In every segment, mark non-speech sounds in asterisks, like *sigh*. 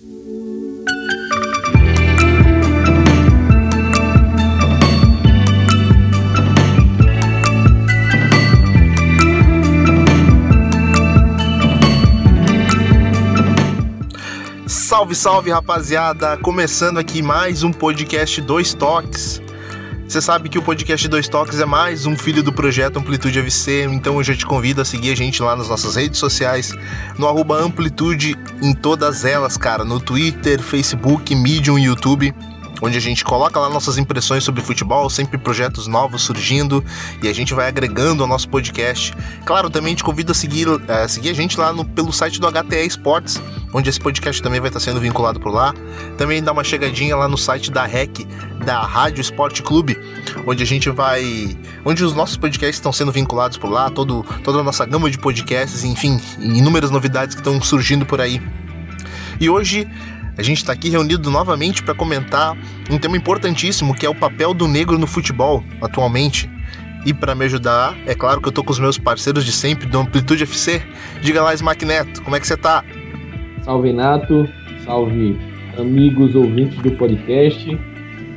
Salve, salve rapaziada! Começando aqui mais um podcast Dois Toques. Você sabe que o podcast Dois Toques é mais um filho do projeto Amplitude AVC, então eu já te convido a seguir a gente lá nas nossas redes sociais, no Amplitude em todas elas, cara, no Twitter, Facebook, Medium YouTube onde a gente coloca lá nossas impressões sobre futebol, sempre projetos novos surgindo e a gente vai agregando ao nosso podcast. Claro, também te convido a seguir, a seguir a gente lá no, pelo site do HTE Esportes, onde esse podcast também vai estar sendo vinculado por lá. Também dá uma chegadinha lá no site da REC, da Rádio Esporte Clube, onde a gente vai. onde os nossos podcasts estão sendo vinculados por lá, todo, toda a nossa gama de podcasts, enfim, inúmeras novidades que estão surgindo por aí. E hoje a gente está aqui reunido novamente para comentar um tema importantíssimo que é o papel do negro no futebol atualmente. E para me ajudar, é claro que eu tô com os meus parceiros de sempre do Amplitude FC. Diga lá, Smack Neto, como é que você tá? Salve Nato, salve amigos ouvintes do podcast.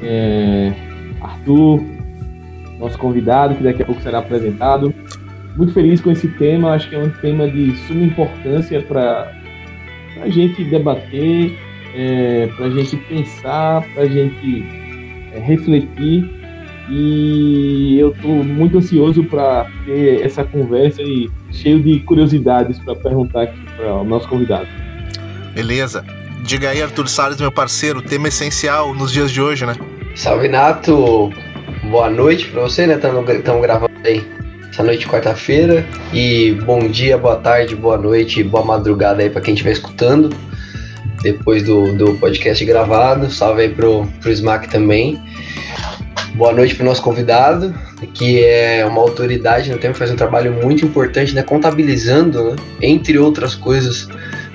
É... Arthur, nosso convidado, que daqui a pouco será apresentado. Muito feliz com esse tema, acho que é um tema de suma importância para a gente debater é, para a gente pensar, para a gente é, refletir. E eu estou muito ansioso para ter essa conversa e cheio de curiosidades para perguntar aqui para o nosso convidado. Beleza. Diga aí, Arthur Salles, meu parceiro, tema essencial nos dias de hoje, né? Salve, Nato. Boa noite para você, né? Estamos gravando aí essa noite quarta-feira. E bom dia, boa tarde, boa noite, boa madrugada aí para quem estiver escutando depois do, do podcast gravado. Salve aí pro, pro Smack também. Boa noite para o nosso convidado, que é uma autoridade no tema, faz um trabalho muito importante, né? Contabilizando, né? entre outras coisas,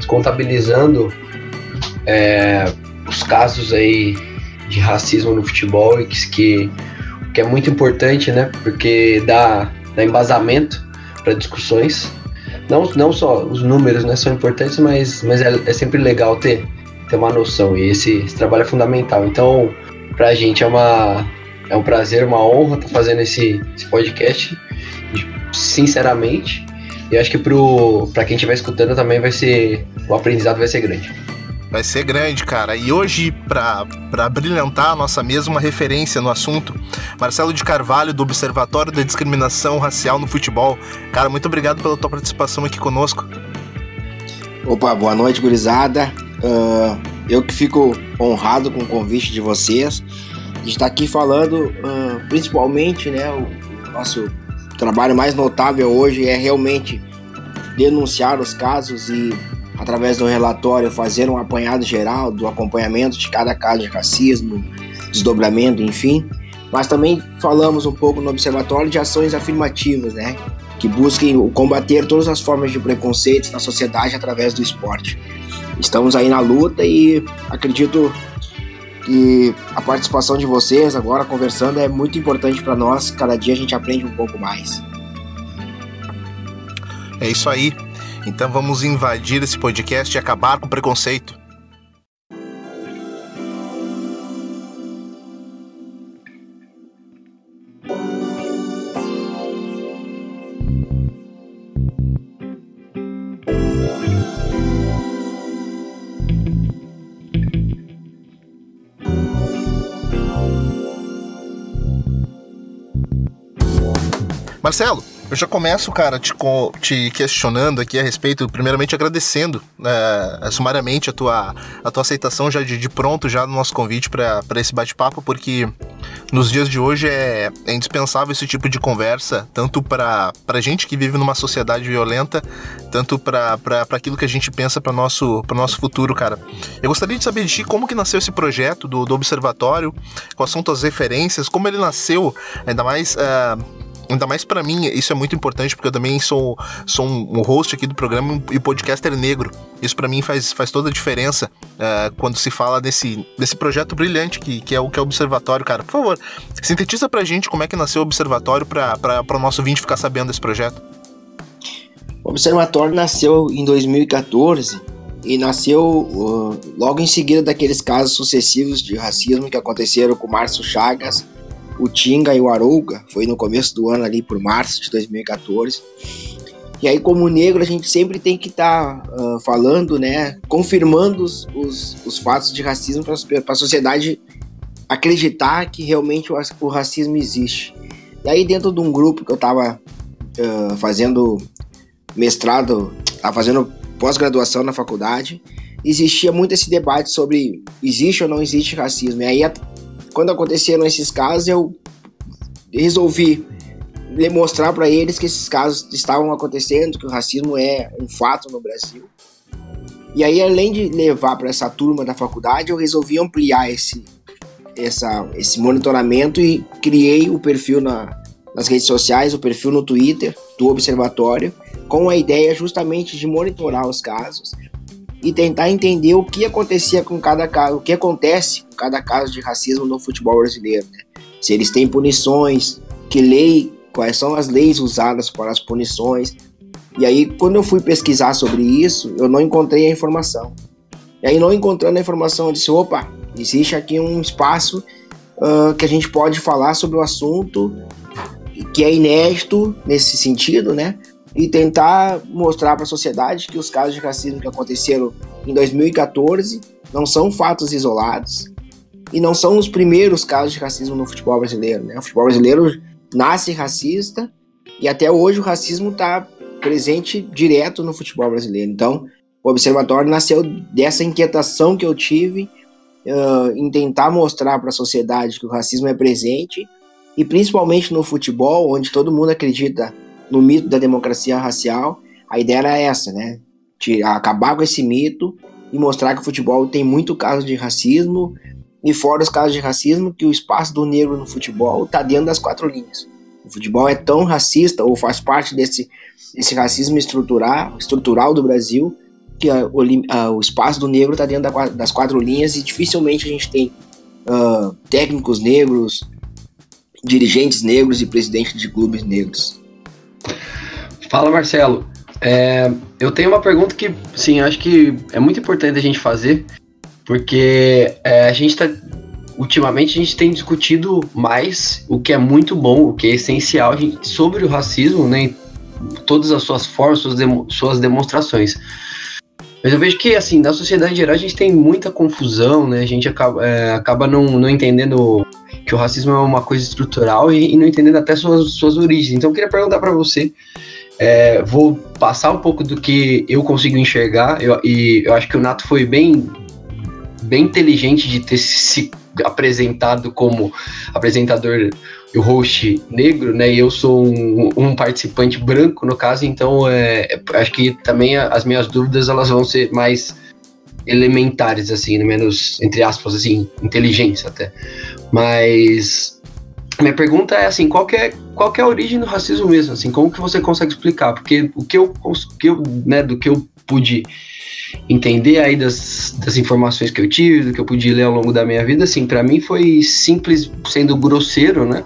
contabilizando é, os casos aí de racismo no futebol que, que, que é muito importante, né? Porque dá, dá embasamento para discussões não, não só os números né, são importantes, mas, mas é, é sempre legal ter, ter uma noção. E esse, esse trabalho é fundamental. Então, para a gente é, uma, é um prazer, uma honra estar tá fazendo esse, esse podcast, sinceramente. E acho que para quem estiver escutando também vai ser. O aprendizado vai ser grande. Vai ser grande, cara. E hoje, para brilhantar a nossa mesa, uma referência no assunto, Marcelo de Carvalho, do Observatório da Discriminação Racial no Futebol. Cara, muito obrigado pela tua participação aqui conosco. Opa, boa noite, gurizada. Uh, eu que fico honrado com o convite de vocês. Gente está aqui falando, uh, principalmente, né, o nosso trabalho mais notável hoje é realmente denunciar os casos e através do relatório, fazer um apanhado geral do acompanhamento de cada caso de racismo, desdobramento, enfim. Mas também falamos um pouco no observatório de ações afirmativas, né? Que busquem combater todas as formas de preconceitos na sociedade através do esporte. Estamos aí na luta e acredito que a participação de vocês agora conversando é muito importante para nós. Cada dia a gente aprende um pouco mais. É isso aí. Então vamos invadir esse podcast e acabar com o preconceito. Marcelo, eu já começo, cara, te, te questionando aqui a respeito, primeiramente agradecendo é, sumariamente a tua, a tua aceitação já de, de pronto já no nosso convite para esse bate-papo, porque nos dias de hoje é, é indispensável esse tipo de conversa, tanto para a gente que vive numa sociedade violenta, tanto para aquilo que a gente pensa para nosso para nosso futuro, cara. Eu gostaria de saber de ti como que nasceu esse projeto do, do observatório, quais são tuas referências, como ele nasceu, ainda mais uh, Ainda mais para mim, isso é muito importante, porque eu também sou, sou um, host aqui do programa e podcaster negro. Isso para mim faz, faz toda a diferença uh, quando se fala desse, desse projeto brilhante que, que, é o que é o Observatório, cara. Por favor, sintetiza pra gente como é que nasceu o Observatório para o nosso ouvinte ficar sabendo desse projeto. O Observatório nasceu em 2014 e nasceu uh, logo em seguida daqueles casos sucessivos de racismo que aconteceram com Márcio Chagas, o Tinga e o Arouga, foi no começo do ano ali por março de 2014. E aí, como negro, a gente sempre tem que estar tá, uh, falando, né, confirmando os, os, os fatos de racismo para a sociedade acreditar que realmente o, o, racismo existe. E aí, dentro de um grupo que eu estava uh, fazendo mestrado, estava fazendo pós-graduação na faculdade, existia muito esse debate sobre existe ou não existe racismo. E aí, quando aconteceram esses casos, eu resolvi mostrar para eles que esses casos estavam acontecendo, que o racismo é um fato no Brasil. E aí, além de levar para essa turma da faculdade, eu resolvi ampliar esse, essa, esse monitoramento e criei o perfil na, nas redes sociais, o perfil no Twitter do Observatório, com a ideia justamente de monitorar os casos e tentar entender o que acontecia com cada caso, o que acontece com cada caso de racismo no futebol brasileiro. Né? Se eles têm punições, que lei quais são as leis usadas para as punições. E aí, quando eu fui pesquisar sobre isso, eu não encontrei a informação. E aí, não encontrando a informação, eu disse: opa, existe aqui um espaço uh, que a gente pode falar sobre o assunto, que é inédito nesse sentido, né? E tentar mostrar para a sociedade que os casos de racismo que aconteceram em 2014 não são fatos isolados e não são os primeiros casos de racismo no futebol brasileiro. Né? O futebol brasileiro nasce racista e até hoje o racismo está presente direto no futebol brasileiro. Então, o observatório nasceu dessa inquietação que eu tive uh, em tentar mostrar para a sociedade que o racismo é presente e principalmente no futebol, onde todo mundo acredita no mito da democracia racial. A ideia era essa, né? De acabar com esse mito e mostrar que o futebol tem muito caso de racismo, e fora os casos de racismo, que o espaço do negro no futebol está dentro das quatro linhas. O futebol é tão racista, ou faz parte desse, desse racismo estrutural, estrutural do Brasil, que a, o, a, o, espaço do negro está dentro da, das quatro linhas e dificilmente a gente tem uh, técnicos negros, dirigentes negros e presidentes de clubes negros. Fala, Marcelo. É, eu tenho uma pergunta que, sim, acho que é muito importante a gente fazer, porque é, a gente está ultimamente a gente tem discutido mais o que é muito bom, o que é essencial gente, sobre o racismo, né? Todas as suas formas, suas, demo, suas demonstrações. Mas eu vejo que, assim, na sociedade geral, a gente tem muita confusão, né? A gente acaba, é, acaba não, não entendendo que o racismo é uma coisa estrutural e, e não entendendo até suas, suas origens. Então, eu queria perguntar para você, é, vou passar um pouco do que eu consigo enxergar, eu, e eu acho que o Nato foi bem bem inteligente de ter se apresentado como apresentador e host negro, né? E eu sou um, um participante branco, no caso, então é, acho que também as minhas dúvidas elas vão ser mais elementares, assim, menos, entre aspas, assim, inteligentes até. Mas minha pergunta é assim, qual é, qual é a origem do racismo mesmo? Assim, como que você consegue explicar? Porque o que eu, que eu né, do que eu pude entender aí das, das informações que eu tive, do que eu pude ler ao longo da minha vida, assim, para mim foi simples, sendo grosseiro, né?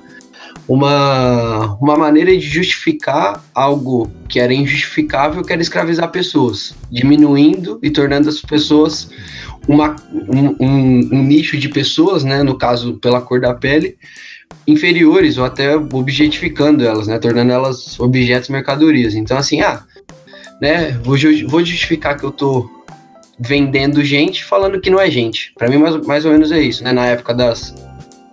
Uma, uma maneira de justificar algo que era injustificável, que era escravizar pessoas, diminuindo e tornando as pessoas uma, um, um, um nicho de pessoas, né? No caso, pela cor da pele, inferiores ou até objetificando elas, né? Tornando elas objetos mercadorias. Então, assim, ah, né? Vou, vou justificar que eu tô vendendo gente falando que não é gente. Para mim, mais, mais ou menos é isso, né? Na época das,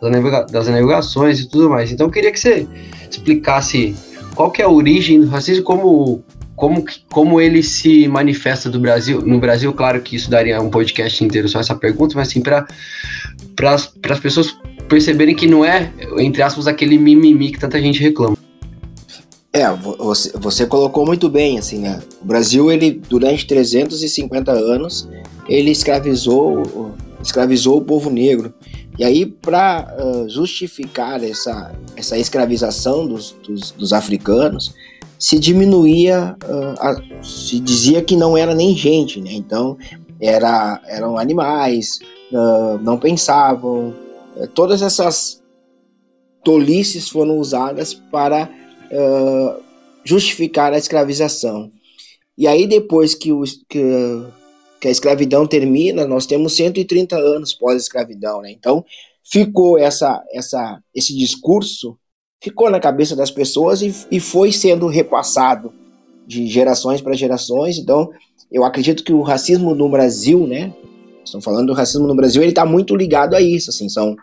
das navegações e tudo mais. Então, eu queria que você explicasse qual que é a origem do racismo, como, como, como ele se manifesta do Brasil. No Brasil, claro que isso daria um podcast inteiro só essa pergunta, mas assim, para as pessoas perceberem que não é, entre aspas, aquele mimimi que tanta gente reclama. É, você, você colocou muito bem, assim, né? O Brasil, ele, durante 350 anos, ele escravizou, escravizou o povo negro. E aí, para uh, justificar essa, essa escravização dos, dos, dos africanos, se diminuía, uh, a, se dizia que não era nem gente, né? Então, era, eram animais, uh, não pensavam. Todas essas tolices foram usadas para justificar a escravização. E aí depois que, o, que, que a escravidão termina, nós temos 130 anos pós-escravidão, né? Então, ficou essa, essa, esse discurso, ficou na cabeça das pessoas e, e foi sendo repassado de gerações para gerações. Então, eu acredito que o racismo no Brasil, né? Estão falando do racismo no Brasil, ele está muito ligado a isso, assim, são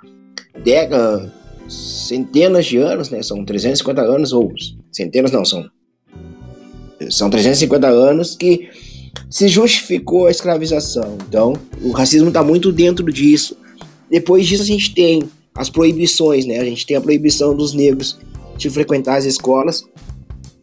décadas, centenas de anos, né? São 350 anos ou centenas não, são são 350 anos que se justificou a escravização. Então, o racismo está muito dentro disso. Depois disso, a gente tem as proibições, né? A gente tem a proibição dos negros de frequentar as escolas,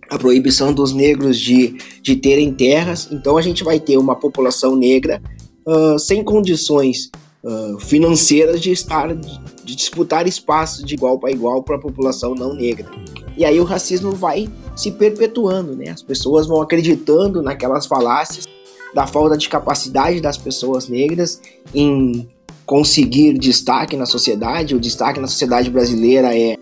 a proibição dos negros de, de terem terras. Então, a gente vai ter uma população negra uh, sem condições uh, financeiras de estar de, disputar espaço de igual para igual para a população não negra. E aí o racismo vai se perpetuando, né? As pessoas vão acreditando naquelas falácias da falta de capacidade das pessoas negras em conseguir destaque na sociedade. O destaque na sociedade brasileira é,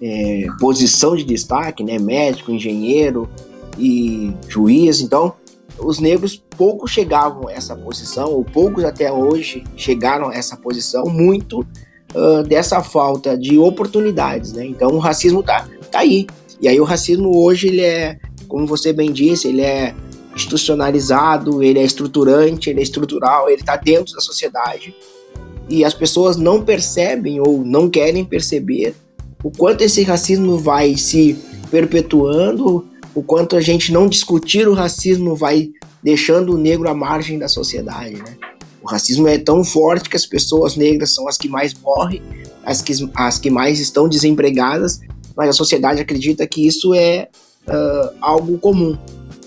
é posição de destaque, né? Médico, engenheiro e juiz. Então, os negros poucos chegavam a essa posição, ou poucos até hoje chegaram a essa posição, muito uh, dessa falta de oportunidades, né? Então, o racismo tá, tá aí. E aí o racismo hoje ele é, como você bem disse, ele é institucionalizado, ele é estruturante, ele é estrutural, ele está dentro da sociedade. E as pessoas não percebem ou não querem perceber o quanto esse racismo vai se perpetuando, o quanto a gente não discutir o racismo vai deixando o negro à margem da sociedade, né? O racismo é tão forte que as pessoas negras são as que mais morrem, as que, as que mais estão desempregadas mas a sociedade acredita que isso é uh, algo comum,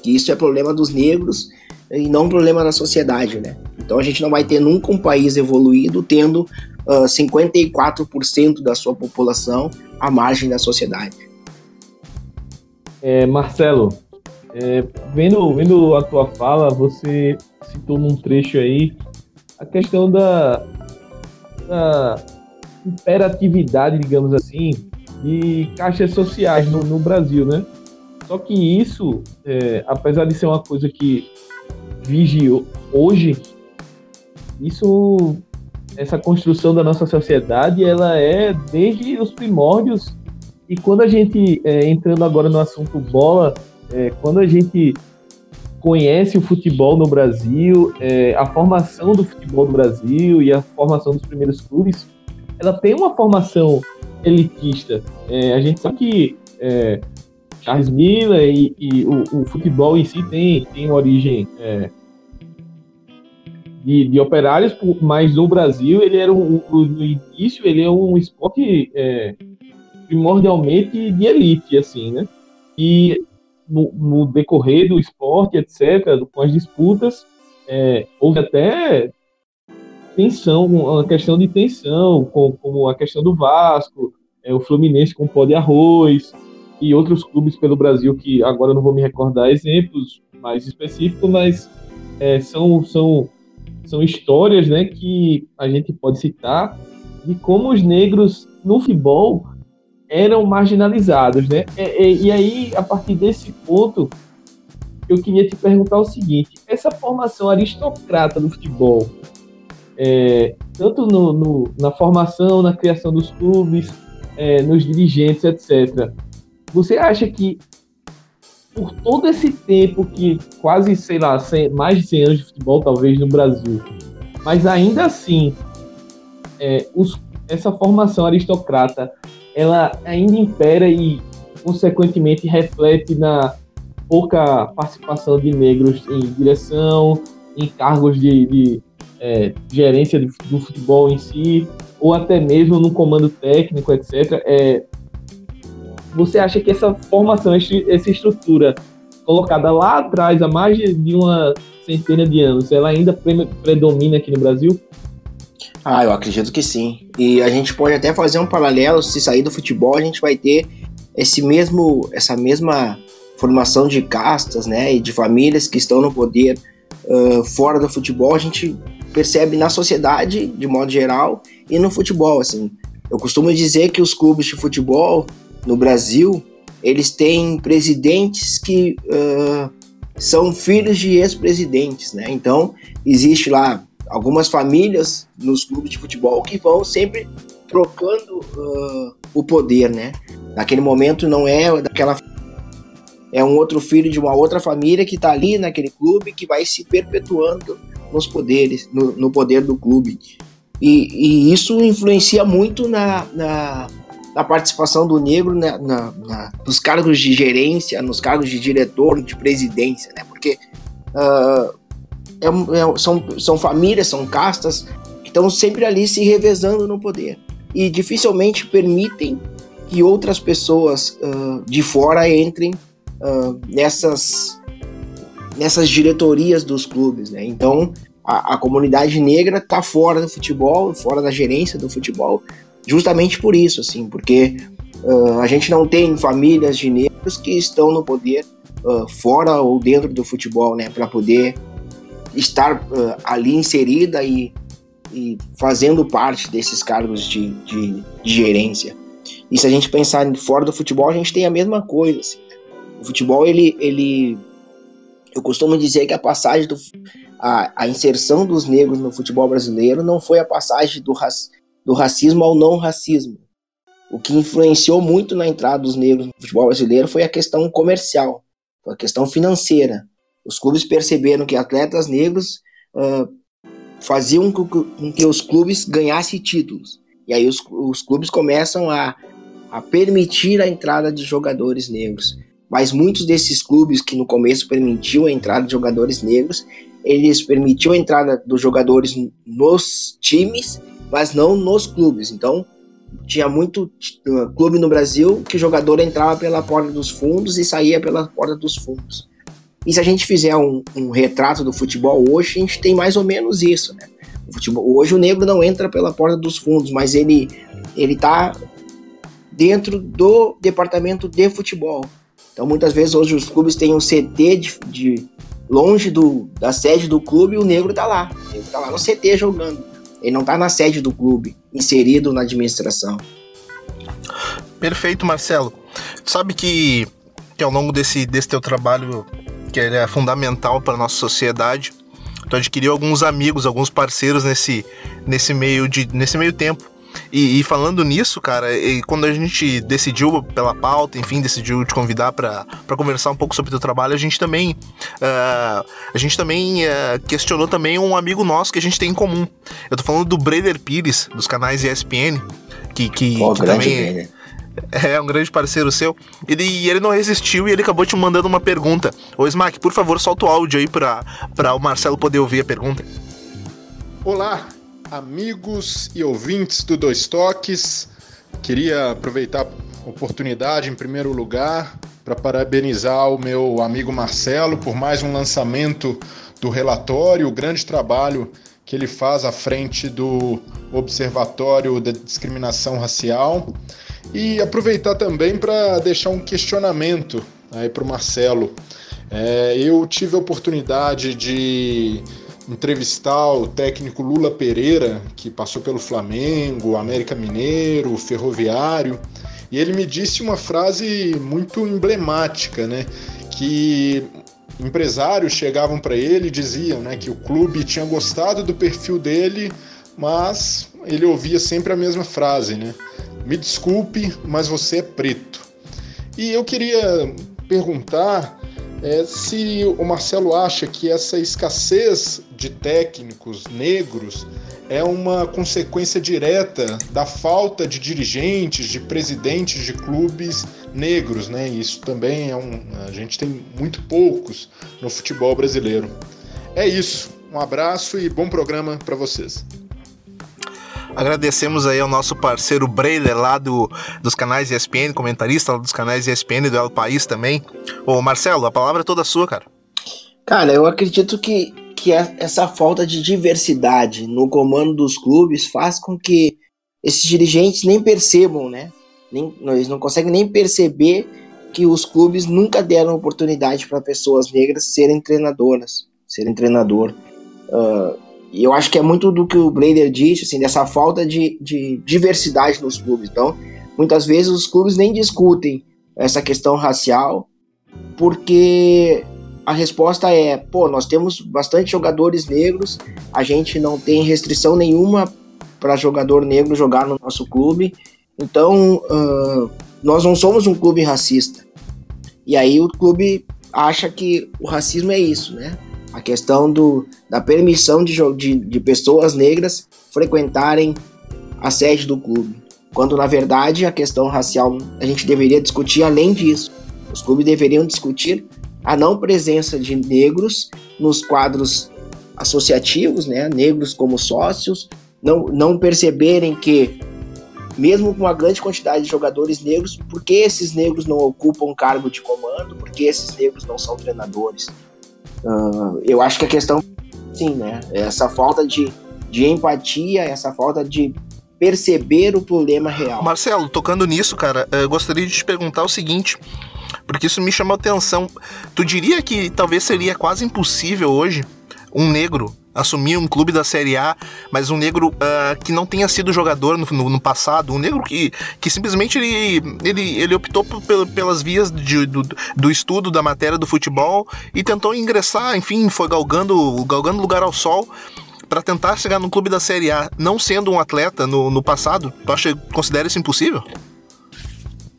que isso é problema dos negros e não problema da sociedade, né? Então a gente não vai ter nunca um país evoluído tendo uh, 54% da sua população à margem da sociedade. É, Marcelo, é, vendo, vendo a tua fala, você citou num trecho aí a questão da, da imperatividade, digamos assim, de caixas sociais no, no Brasil, né? Só que isso, é, apesar de ser uma coisa que vige hoje, isso, essa construção da nossa sociedade, ela é desde os primórdios. E quando a gente, é, entrando agora no assunto bola, é, quando a gente conhece o futebol no Brasil, é, a formação do futebol no Brasil e a formação dos primeiros clubes, ela tem uma formação elitista. É, a gente sabe que é, Charles Miller e, e o, o, futebol em si tem, tem origem é, de, de, operários, mas no Brasil ele era um, no início ele é um esporte é, primordialmente de elite, assim, né? E no, no, decorrer do esporte, etc., com as disputas, é, houve até tensão, uma questão de tensão, como, como a questão do Vasco, é, o Fluminense com pó de arroz e outros clubes pelo Brasil que agora eu não vou me recordar exemplos mais específicos, mas é, são, são, são histórias né, que a gente pode citar de como os negros no futebol eram marginalizados, né? E, e, aí, a partir desse ponto, eu queria te perguntar o seguinte: essa formação aristocrata do futebol, é, tanto no, no, na formação, na criação dos clubes, é, nos dirigentes, etc. Você acha que por todo esse tempo que quase, sei lá, 100, mais de 100 anos de futebol, talvez, no Brasil, mas ainda assim, é, os, essa formação aristocrata, ela ainda impera e, consequentemente, reflete na pouca participação de negros em direção, em cargos de, de é, gerência do futebol em si, ou até mesmo no comando técnico, etc. É, você acha que essa formação, essa estrutura colocada lá atrás, há mais de uma centena de anos, ela ainda predomina aqui no Brasil? Ah, eu acredito que sim. E a gente pode até fazer um paralelo, se sair do futebol, a gente vai ter esse mesmo, essa mesma formação de castas, né, e de famílias que estão no poder uh, fora do futebol, a gente percebe na sociedade, de modo geral, e no futebol, assim. Eu costumo dizer que os clubes de futebol no Brasil, eles têm presidentes que uh, são filhos de ex-presidentes, né? Então, existe lá algumas famílias nos clubes de futebol que vão sempre trocando uh, o poder, né? Naquele momento não é daquela é um outro filho de uma outra família que está ali naquele clube que vai se perpetuando nos poderes, no, no poder do clube. E, e, isso influencia muito na, na, na participação do negro na, na, nos cargos de gerência, nos cargos de diretor, de presidência, né? Porque uh, é, é, são, são famílias, são castas que estão sempre ali se revezando no poder e dificilmente permitem que outras pessoas uh, de fora entrem uh, nessas nessas diretorias dos clubes, né? Então a, a comunidade negra está fora do futebol, fora da gerência do futebol, justamente por isso, assim, porque uh, a gente não tem famílias de negros que estão no poder uh, fora ou dentro do futebol, né? Para poder estar uh, ali inserida e, e, fazendo parte desses cargos de, de, de, gerência. E se a gente pensar fora do futebol, a gente tem a mesma coisa. Assim? O futebol, ele, ele. Eu costumo dizer que a passagem do. A, a inserção dos negros no futebol brasileiro não foi a passagem do, rac, do racismo ao não racismo. O que influenciou muito na entrada dos negros no futebol brasileiro foi a questão comercial, foi a questão financeira. Os clubes perceberam que atletas negros uh, faziam com que os clubes ganhassem títulos. E aí os, os clubes começam a, a permitir a entrada de jogadores negros mas muitos desses clubes que no começo permitiam a entrada de jogadores negros, eles permitiam a entrada dos jogadores nos times, mas não nos clubes. Então, tinha muito uh, clube no Brasil que o jogador entrava pela porta dos fundos e saía pela porta dos fundos. E se a gente fizer um, um retrato do futebol hoje, a gente tem mais ou menos isso, né? O futebol, hoje o negro não entra pela porta dos fundos, mas ele ele está dentro do departamento de futebol. Então, muitas vezes, hoje os clubes têm um CT de, de longe do, da sede do clube e o negro tá lá. Ele tá lá no CT jogando. Ele não tá na sede do clube, inserido na administração. Perfeito, Marcelo. Sabe que, que ao longo desse, desse teu trabalho, que é fundamental para nossa sociedade, tu adquiriu alguns amigos, alguns parceiros nesse, nesse, meio, de, nesse meio tempo. E, e, falando nisso, cara, quando a gente decidiu pela pauta, enfim, decidiu te convidar para conversar um pouco sobre o teu trabalho, a gente também uh, a gente também uh, questionou também um amigo nosso que a gente tem em comum. Eu tô falando do Breder Pires, dos canais ESPN, que, que, oh, que também é, é um grande parceiro seu. Ele, ele não resistiu e ele acabou te mandando uma pergunta. Ô Smack, por favor, solta o áudio aí para o Marcelo poder ouvir a pergunta. Olá, amigos e ouvintes do Dois Toques. Queria aproveitar a oportunidade, em primeiro lugar, para parabenizar o meu amigo Marcelo por mais um lançamento do relatório, o grande trabalho que ele faz à frente do Observatório da Discriminação Racial. E aproveitar também para deixar um questionamento aí para o Marcelo. É, eu tive a oportunidade de entrevistar o técnico Lula Pereira, que passou pelo Flamengo, América Mineiro, Ferroviário, e ele me disse uma frase muito emblemática, né? Que empresários chegavam para ele e diziam né, que o clube tinha gostado do perfil dele, mas ele ouvia sempre a mesma frase, né? Me desculpe, mas você é preto. E eu queria perguntar é, se o Marcelo acha que essa escassez de técnicos negros é uma consequência direta da falta de dirigentes, de presidentes de clubes negros, né? Isso também é um. A gente tem muito poucos no futebol brasileiro. É isso. Um abraço e bom programa para vocês. Agradecemos aí ao nosso parceiro Breiler lá do, dos canais ESPN, comentarista lá dos canais ESPN do El País também. Ô Marcelo, a palavra é toda sua, cara. Cara, eu acredito que, que é essa falta de diversidade no comando dos clubes faz com que esses dirigentes nem percebam, né? Nem, eles não conseguem nem perceber que os clubes nunca deram oportunidade para pessoas negras serem treinadoras, serem treinador. Uh, e eu acho que é muito do que o Blader disse, assim, dessa falta de, de diversidade nos clubes. Então, muitas vezes os clubes nem discutem essa questão racial, porque a resposta é: pô, nós temos bastante jogadores negros, a gente não tem restrição nenhuma para jogador negro jogar no nosso clube, então uh, nós não somos um clube racista. E aí o clube acha que o racismo é isso, né? A questão do, da permissão de, de, de pessoas negras frequentarem a sede do clube. Quando na verdade a questão racial a gente deveria discutir além disso. Os clubes deveriam discutir a não presença de negros nos quadros associativos, né? Negros como sócios, não, não perceberem que mesmo com uma grande quantidade de jogadores negros, por que esses negros não ocupam cargo de comando? Por que esses negros não são treinadores? Uh, eu acho que a questão, sim, né? Essa falta de, de empatia, essa falta de perceber o problema real. Marcelo, tocando nisso, cara, eu gostaria de te perguntar o seguinte, porque isso me chamou atenção. Tu diria que talvez seria quase impossível hoje um negro assumir um clube da Série A, mas um negro uh, que não tenha sido jogador no, no, no, passado, um negro que, que simplesmente ele, ele, ele optou pelas vias de, do, do estudo da matéria do futebol e tentou ingressar, enfim, foi galgando, galgando lugar ao sol para tentar chegar no clube da Série A, não sendo um atleta no, no passado, tu acha, considera isso impossível?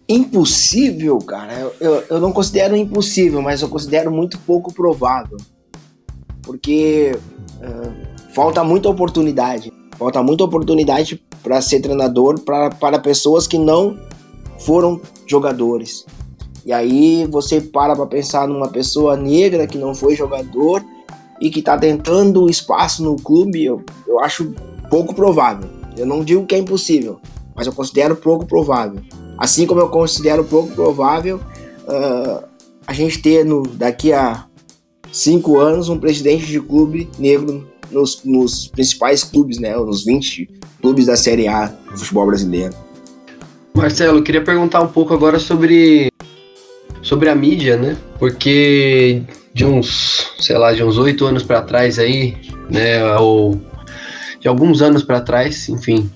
Impossível, cara, eu, eu, eu não considero impossível, mas eu considero muito pouco provável. Porque uh, falta muita oportunidade. Falta muita oportunidade para ser treinador para pessoas que não foram jogadores. E aí você para para pensar numa pessoa negra que não foi jogador e que está tentando espaço no clube, eu, eu acho pouco provável. Eu não digo que é impossível, mas eu considero pouco provável. Assim como eu considero pouco provável uh, a gente ter no, daqui a cinco anos um presidente de clube negro nos, nos principais clubes, né? Nos 20 clubes da Série A do futebol brasileiro. Marcelo, queria perguntar um pouco agora sobre, sobre a mídia, né? Porque de uns, sei lá, de uns oito anos para trás aí, né? Ou de alguns anos para trás, enfim,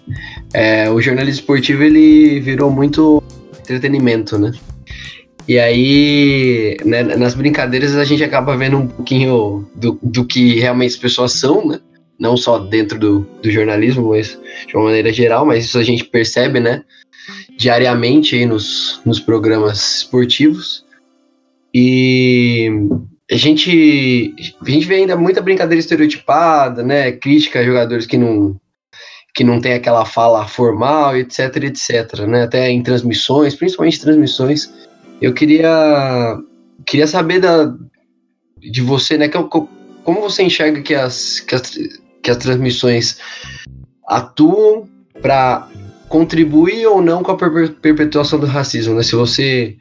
é, o jornalismo esportivo ele virou muito entretenimento, né? E aí, né, nas brincadeiras a gente acaba vendo um pouquinho do, do que realmente as pessoas são, né? Não só dentro do, do jornalismo, mas de uma maneira geral, mas isso a gente percebe, né? Diariamente aí nos, nos programas esportivos. E a gente, a gente vê ainda muita brincadeira estereotipada, né? Crítica a jogadores que não, que não tem aquela fala formal, etc, etc, né? Até em transmissões, principalmente transmissões. Eu queria, queria saber da, de você, né? Que, como você enxerga que as, que as, que as transmissões atuam para contribuir ou não com a perpetuação do racismo, né? Se você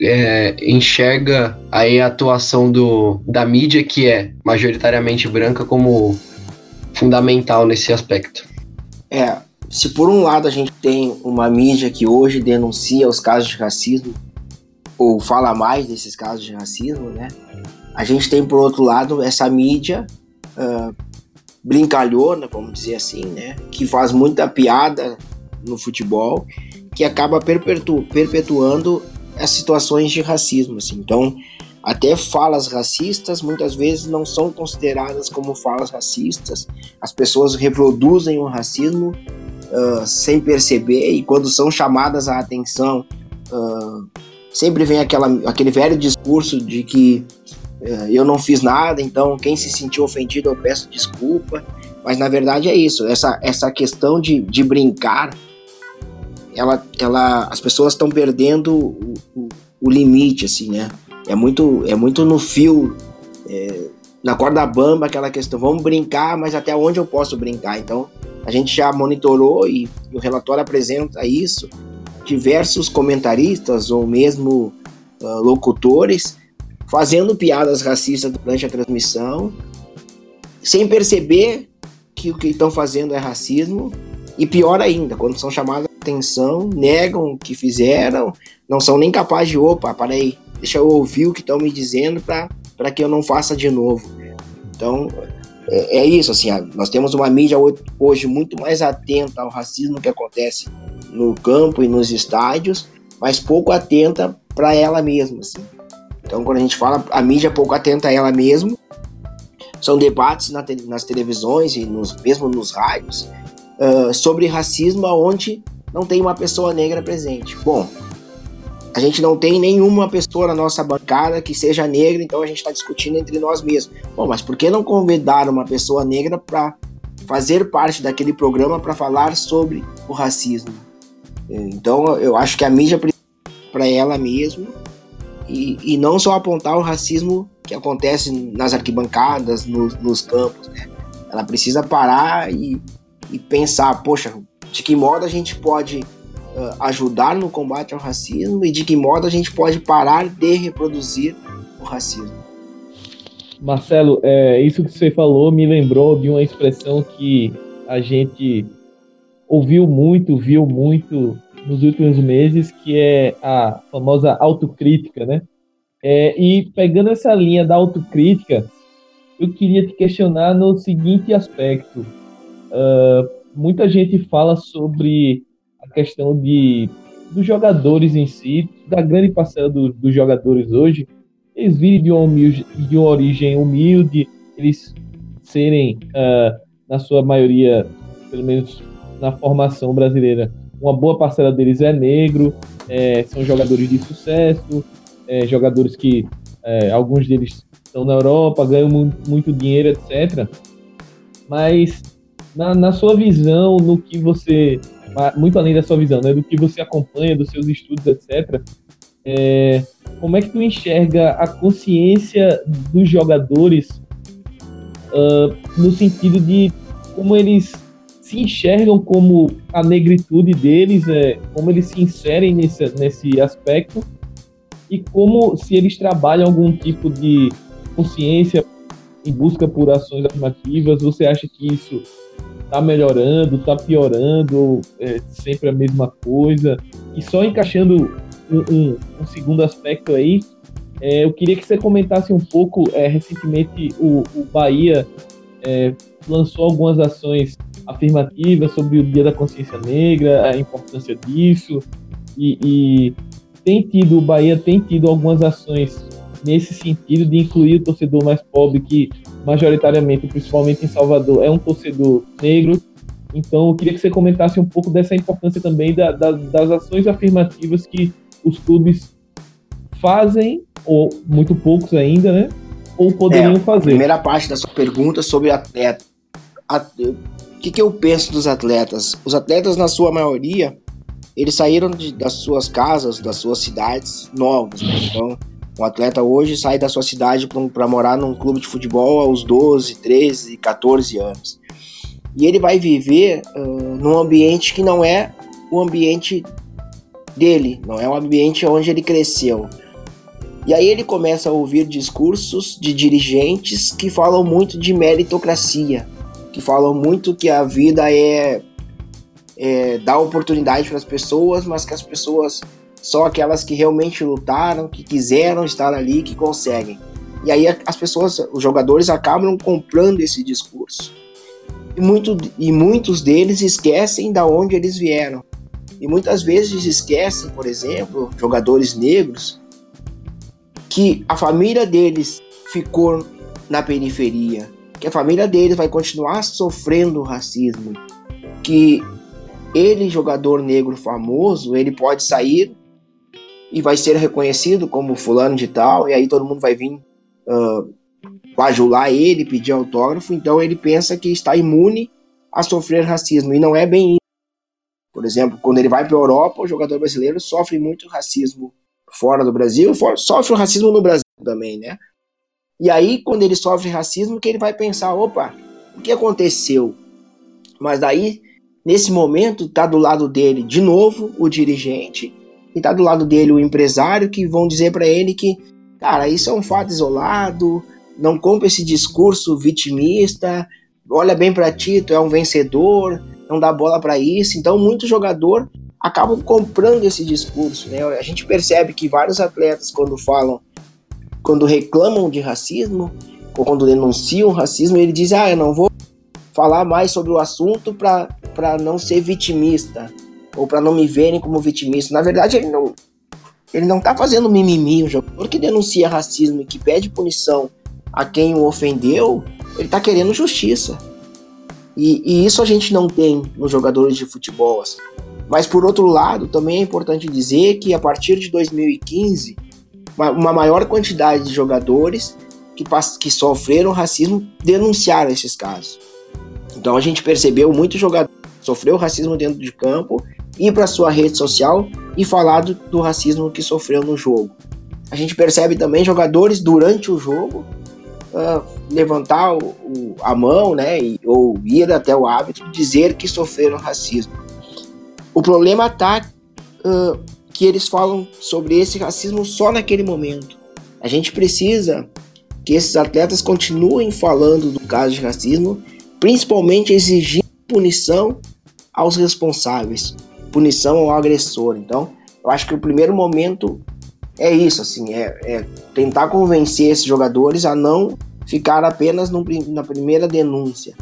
é, enxerga aí a atuação do, da mídia, que é majoritariamente branca, como fundamental nesse aspecto? É, se por um lado a gente tem uma mídia que hoje denuncia os casos de racismo, ou fala mais desses casos de racismo, né? A gente tem por outro lado essa mídia uh, brincalhona, vamos dizer assim, né? Que faz muita piada no futebol, que acaba perpetu perpetuando as situações de racismo, assim. Então, até falas racistas muitas vezes não são consideradas como falas racistas. As pessoas reproduzem o racismo uh, sem perceber e quando são chamadas a atenção, uh, sempre vem aquela, aquele velho discurso de que uh, eu não fiz nada, então quem se sentiu ofendido eu peço desculpa. Mas na verdade é isso, essa, essa questão de, de brincar ela, ela, as pessoas estão perdendo o, o, o, limite, assim, né? É muito, é muito no fio, é, na corda bamba, aquela questão, vamos brincar, mas até onde eu posso brincar? Então, a gente já monitorou e, e o relatório apresenta isso, diversos comentaristas ou mesmo uh, locutores fazendo piadas racistas durante a transmissão, sem perceber que o que estão fazendo é racismo, e pior ainda, quando são chamados atenção, negam o que fizeram, não são nem capazes de, opa, aí, deixa eu ouvir o que estão me dizendo para que eu não faça de novo. Então, é, é, isso, assim, nós temos uma mídia hoje muito mais atenta ao racismo que acontece no campo e nos estádios, mas pouco atenta para ela mesma, assim. Então, quando a gente fala, a mídia pouco atenta a ela mesmo. São debates na te, nas televisões e nos, mesmo nos rádios uh, sobre racismo, onde não tem uma pessoa negra presente. Bom, a gente não tem nenhuma pessoa na nossa bancada que seja negra, então a gente está discutindo entre nós mesmos. Bom, mas por que não convidar uma pessoa negra para fazer parte daquele programa para falar sobre o racismo? Então, eu acho que a mídia para ela mesma e, e não só apontar o racismo que acontece nas arquibancadas, nos, campos, né? Ela precisa parar e, e pensar, poxa, de que modo a gente pode uh, ajudar no combate ao racismo e de que modo a gente pode parar de reproduzir o racismo. Marcelo, é, isso que você falou me lembrou de uma expressão que a gente ouviu muito, viu muito nos últimos meses, que é a famosa autocrítica, né? É, e pegando essa linha da autocrítica, eu queria te questionar no seguinte aspecto. Uh, muita gente fala sobre a questão de dos jogadores em si, da grande parcela do, dos jogadores hoje, eles virem de uma, humilde, de uma origem humilde, eles serem, uh, na sua maioria, pelo menos na formação brasileira, uma boa parcela deles é negro, é, são jogadores de sucesso, é, jogadores que é, alguns deles estão na Europa, ganham muito, dinheiro, etc. Mas na, na, sua visão, no que você, muito além da sua visão, né, do que você acompanha, dos seus estudos, etc. É, como é que tu enxerga a consciência dos jogadores uh, no sentido de como eles se enxergam como a negritude deles, é, como eles se inserem nesse, nesse aspecto e como se eles trabalham algum tipo de consciência em busca por ações afirmativas. Você acha que isso está melhorando, está piorando, é sempre a mesma coisa? E só encaixando um, um, um segundo aspecto aí, é, eu queria que você comentasse um pouco, é, recentemente o, o Bahia é, lançou algumas ações afirmativas sobre o Dia da Consciência Negra, a importância disso, e, e tem tido, o Bahia tem tido algumas ações nesse sentido de incluir o torcedor mais pobre, que majoritariamente, principalmente em Salvador, é um torcedor negro. Então, eu queria que você comentasse um pouco dessa importância também da, da, das ações afirmativas que os clubes fazem, ou muito poucos ainda, né? Ou poderiam é, fazer. primeira parte da sua pergunta sobre atleta. O que, que eu penso dos atletas? Os atletas, na sua maioria, eles saíram de, das suas casas, das suas cidades novos. Né? Então, um atleta hoje sai da sua cidade para morar num clube de futebol aos 12, 13, 14 anos. E ele vai viver uh, num ambiente que não é o ambiente dele, não é o ambiente onde ele cresceu. E aí ele começa a ouvir discursos de dirigentes que falam muito de meritocracia, que falam muito que a vida é, é dar oportunidade para as pessoas, mas que as pessoas são aquelas que realmente lutaram, que quiseram estar ali, que conseguem. E aí as pessoas, os jogadores acabam comprando esse discurso. E, muito, e muitos deles esquecem da onde eles vieram. E muitas vezes esquecem, por exemplo, jogadores negros, que a família deles ficou na periferia, que a família deles vai continuar sofrendo racismo, que ele, jogador negro famoso, ele pode sair e vai ser reconhecido como fulano de tal, e aí todo mundo vai vir uh, bajular ele, pedir autógrafo, então ele pensa que está imune a sofrer racismo, e não é bem isso. Por exemplo, quando ele vai para a Europa, o jogador brasileiro sofre muito racismo fora do Brasil, sofre o racismo no Brasil também, né? E aí, quando ele sofre racismo, que ele vai pensar, opa, o que aconteceu? Mas daí, nesse momento, tá do lado dele, de novo, o dirigente, e tá do lado dele o empresário que vão dizer para ele que, cara, isso é um fato isolado, não compra esse discurso vitimista, olha bem para ti, tu é um vencedor, não dá bola para isso. Então, muito jogador acabam comprando esse discurso, né? A gente percebe que vários atletas quando falam, quando reclamam de racismo ou quando denunciam racismo, ele diz: "Ah, eu não vou falar mais sobre o assunto para não ser vitimista." ou para não me verem como vitimista. Na verdade, ele não, Ele não tá fazendo mimimi. O jogador que denuncia racismo e que pede punição a quem o ofendeu, ele tá querendo justiça. E, e isso a gente não tem nos jogadores de futebol. Assim. Mas por outro lado, também é importante dizer que a partir de 2015, uma, maior quantidade de jogadores que, que sofreram racismo denunciaram esses casos. Então a gente percebeu muito jogador que sofreu racismo dentro de campo ir para sua rede social e falar do, do, racismo que sofreu no jogo. A gente percebe também jogadores durante o jogo uh, levantar o, o, a mão, né, e, ou ir até o árbitro dizer que sofreram racismo. O problema está uh, que eles falam sobre esse racismo só naquele momento. A gente precisa que esses atletas continuem falando do caso de racismo, principalmente exigindo punição aos responsáveis, punição ao agressor. Então, eu acho que o primeiro momento é isso, assim, é, é tentar convencer esses jogadores a não ficar apenas no, na primeira denúncia.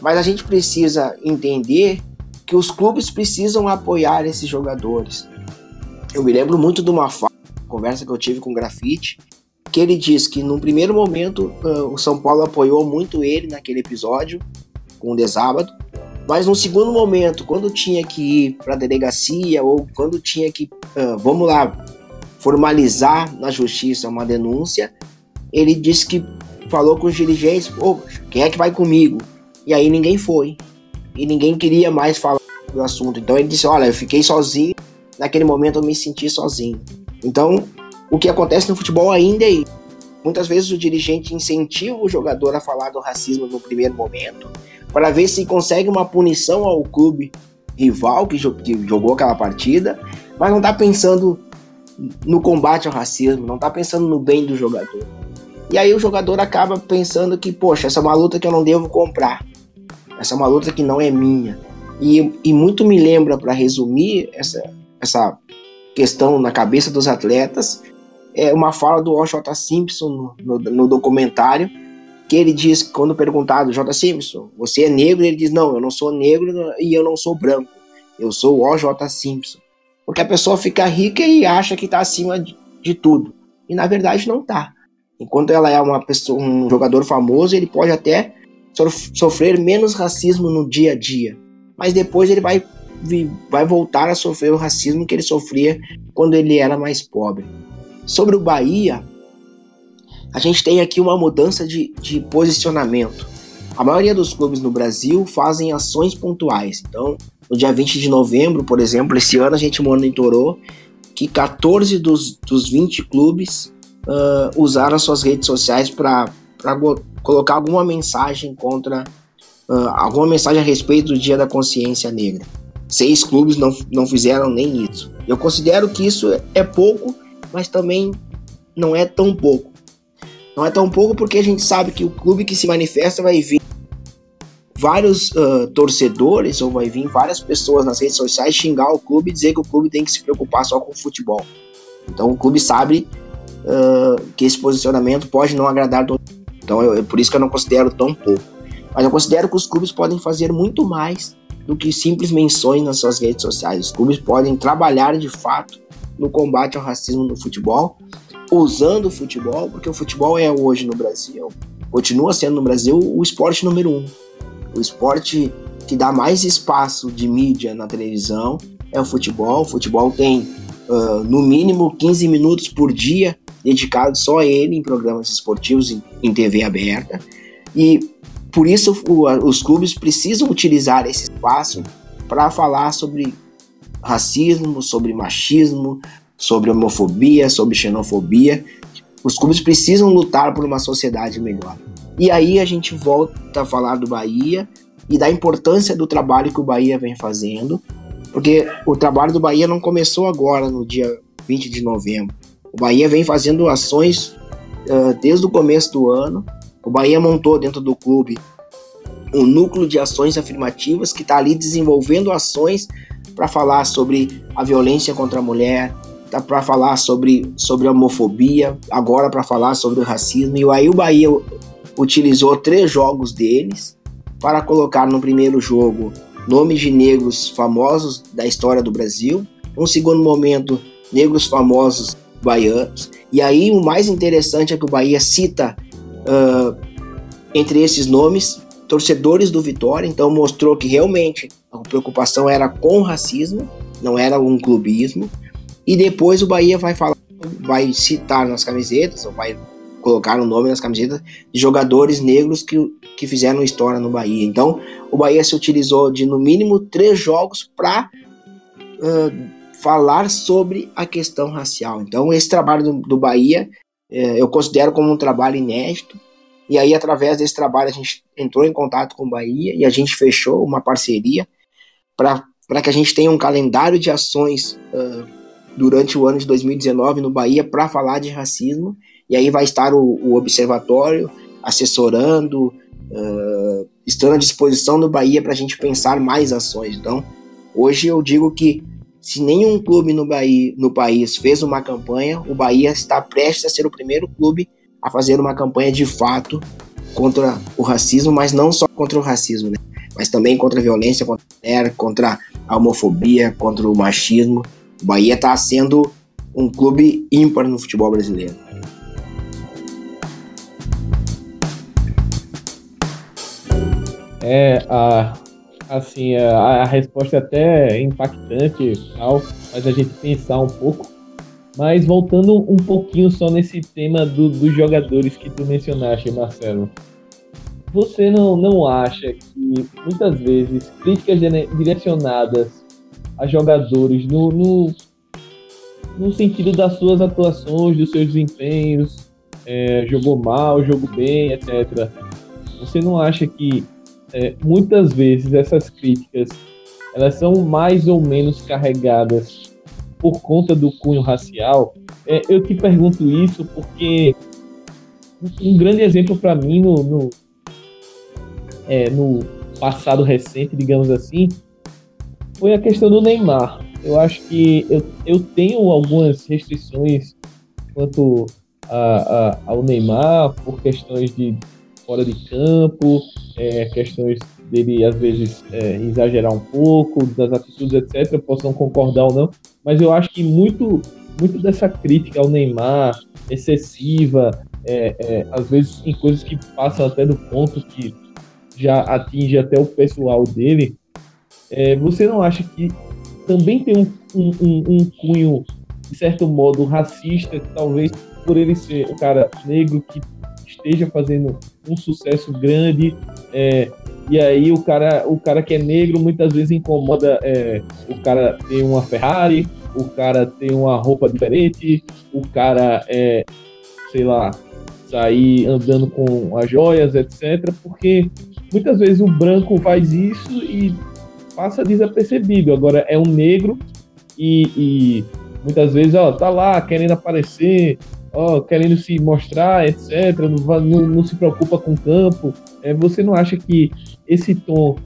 Mas a gente precisa entender que os clubes precisam apoiar esses jogadores. Eu me lembro muito de uma conversa que eu tive com o Grafite, que ele diz que no primeiro momento uh, o São Paulo apoiou muito ele naquele episódio com o Desábado, mas no segundo momento, quando tinha que ir para a delegacia ou quando tinha que, uh, vamos lá, formalizar na justiça uma denúncia, ele disse que falou com os dirigentes, pô, quem é que vai comigo? E aí ninguém foi. E ninguém queria mais falar do assunto. Então ele disse, olha, eu fiquei sozinho, naquele momento eu me senti sozinho. Então, o que acontece no futebol ainda é isso. Muitas vezes o dirigente incentiva o jogador a falar do racismo no primeiro momento, para ver se consegue uma punição ao clube rival que, jogou aquela partida, mas não está pensando no combate ao racismo, não está pensando no bem do jogador. E aí o jogador acaba pensando que, poxa, essa é uma luta que eu não devo comprar, essa é uma luta que não é minha. E, e muito me lembra, para resumir essa, essa questão na cabeça dos atletas, é uma fala do O.J. Simpson no, no, no, documentário, que ele diz, quando perguntado, J. Simpson, você é negro? Ele diz, não, eu não sou negro e eu não sou branco, eu sou o O.J. Simpson. Porque a pessoa fica rica e acha que está acima de, de, tudo, e na verdade não está. Enquanto ela é uma pessoa, um jogador famoso, ele pode até sofrer menos racismo no dia a dia, mas depois ele vai, vai voltar a sofrer o racismo que ele sofria quando ele era mais pobre. Sobre o Bahia, a gente tem aqui uma mudança de, de posicionamento. A maioria dos clubes no Brasil fazem ações pontuais. Então, no dia 20 de novembro, por exemplo, esse ano a gente monitorou que 14 dos, dos 20 clubes uh, usaram suas redes sociais para colocar alguma mensagem contra. Uh, alguma mensagem a respeito do Dia da Consciência Negra. Seis clubes não, não fizeram nem isso. Eu considero que isso é pouco mas também não é tão pouco. Não é tão pouco porque a gente sabe que o clube que se manifesta vai vir vários uh, torcedores ou vai vir várias pessoas nas redes sociais xingar o clube e dizer que o clube tem que se preocupar só com o futebol. Então o clube sabe uh, que esse posicionamento pode não agradar todo. Então é por isso que eu não considero tão pouco. Mas eu considero que os clubes podem fazer muito mais do que simples menções nas suas redes sociais. Os clubes podem trabalhar de fato no combate ao racismo no futebol, usando o futebol, porque o futebol é hoje no Brasil, continua sendo no Brasil o esporte número um. O esporte que dá mais espaço de mídia na televisão é o futebol. O futebol tem uh, no mínimo 15 minutos por dia dedicados só a ele em programas esportivos em, em TV aberta. E por isso o, os clubes precisam utilizar esse espaço para falar sobre racismo, sobre machismo, sobre homofobia, sobre xenofobia. Os clubes precisam lutar por uma sociedade melhor. E aí a gente volta a falar do Bahia e da importância do trabalho que o Bahia vem fazendo, porque o trabalho do Bahia não começou agora, no dia 20 de novembro. O Bahia vem fazendo ações uh, desde o começo do ano. O Bahia montou dentro do clube um núcleo de ações afirmativas que está ali desenvolvendo ações para falar sobre a violência contra a mulher, tá para falar sobre, sobre a homofobia, agora para falar sobre o racismo. E aí o Bahia utilizou três jogos deles para colocar no primeiro jogo nomes de negros famosos da história do Brasil. No segundo momento, negros famosos baianos. E aí o mais interessante é que o Bahia cita uh, entre esses nomes torcedores do Vitória, então mostrou que realmente a preocupação era com o racismo, não era um clubismo. E depois o Bahia vai falar, vai citar nas camisetas, ou vai colocar o nome nas camisetas de jogadores negros que, que fizeram história no Bahia. Então, o Bahia se utilizou de no mínimo três jogos para uh, falar sobre a questão racial. Então, esse trabalho do, do Bahia eu considero como um trabalho inédito. E aí, através desse trabalho, a gente entrou em contato com o Bahia e a gente fechou uma parceria para que a gente tenha um calendário de ações uh, durante o ano de 2019 no Bahia para falar de racismo e aí vai estar o, o observatório assessorando, uh, estando à disposição do Bahia para a gente pensar mais ações. Então, hoje eu digo que se nenhum clube no, Bahia, no país fez uma campanha, o Bahia está prestes a ser o primeiro clube a fazer uma campanha de fato contra o racismo, mas não só contra o racismo, né? mas também contra a violência contra a mulher, contra a homofobia, contra o machismo. O Bahia está sendo um clube ímpar no futebol brasileiro. É, a, assim, a, a resposta é até impactante tal, faz a gente pensar um pouco. Mas voltando um pouquinho só nesse tema do, dos jogadores que tu mencionaste, Marcelo. Você não, não acha que muitas vezes críticas direcionadas a jogadores no, no, no sentido das suas atuações, dos seus desempenhos, é, jogou mal, jogou bem, etc. Você não acha que é, muitas vezes essas críticas elas são mais ou menos carregadas por conta do cunho racial. É, eu te pergunto isso porque um grande exemplo para mim no, no, é, no passado recente, digamos assim, foi a questão do Neymar. Eu acho que eu, eu tenho algumas restrições quanto a, a, ao Neymar por questões de fora de campo, é, questões dele às vezes é, exagerar um pouco, das atitudes, etc., possam concordar ou não, mas eu acho que muito, muito dessa crítica ao Neymar, excessiva, é, é, às vezes em coisas que passam até do ponto que já atinge até o pessoal dele, é, você não acha que também tem um, um, um, um cunho, de certo modo, racista, talvez por ele ser um cara negro que esteja fazendo um sucesso grande. É, e aí o cara, o cara que é negro muitas vezes incomoda é, o cara ter uma Ferrari, o cara ter uma roupa diferente, o cara é, sei lá, sair andando com as joias, etc. Porque muitas vezes o branco faz isso e passa desapercebido. Agora é um negro e, e muitas vezes, ó, tá lá querendo aparecer, ó, querendo se mostrar, etc., não, não, não se preocupa com o campo. É, você não acha que esse tom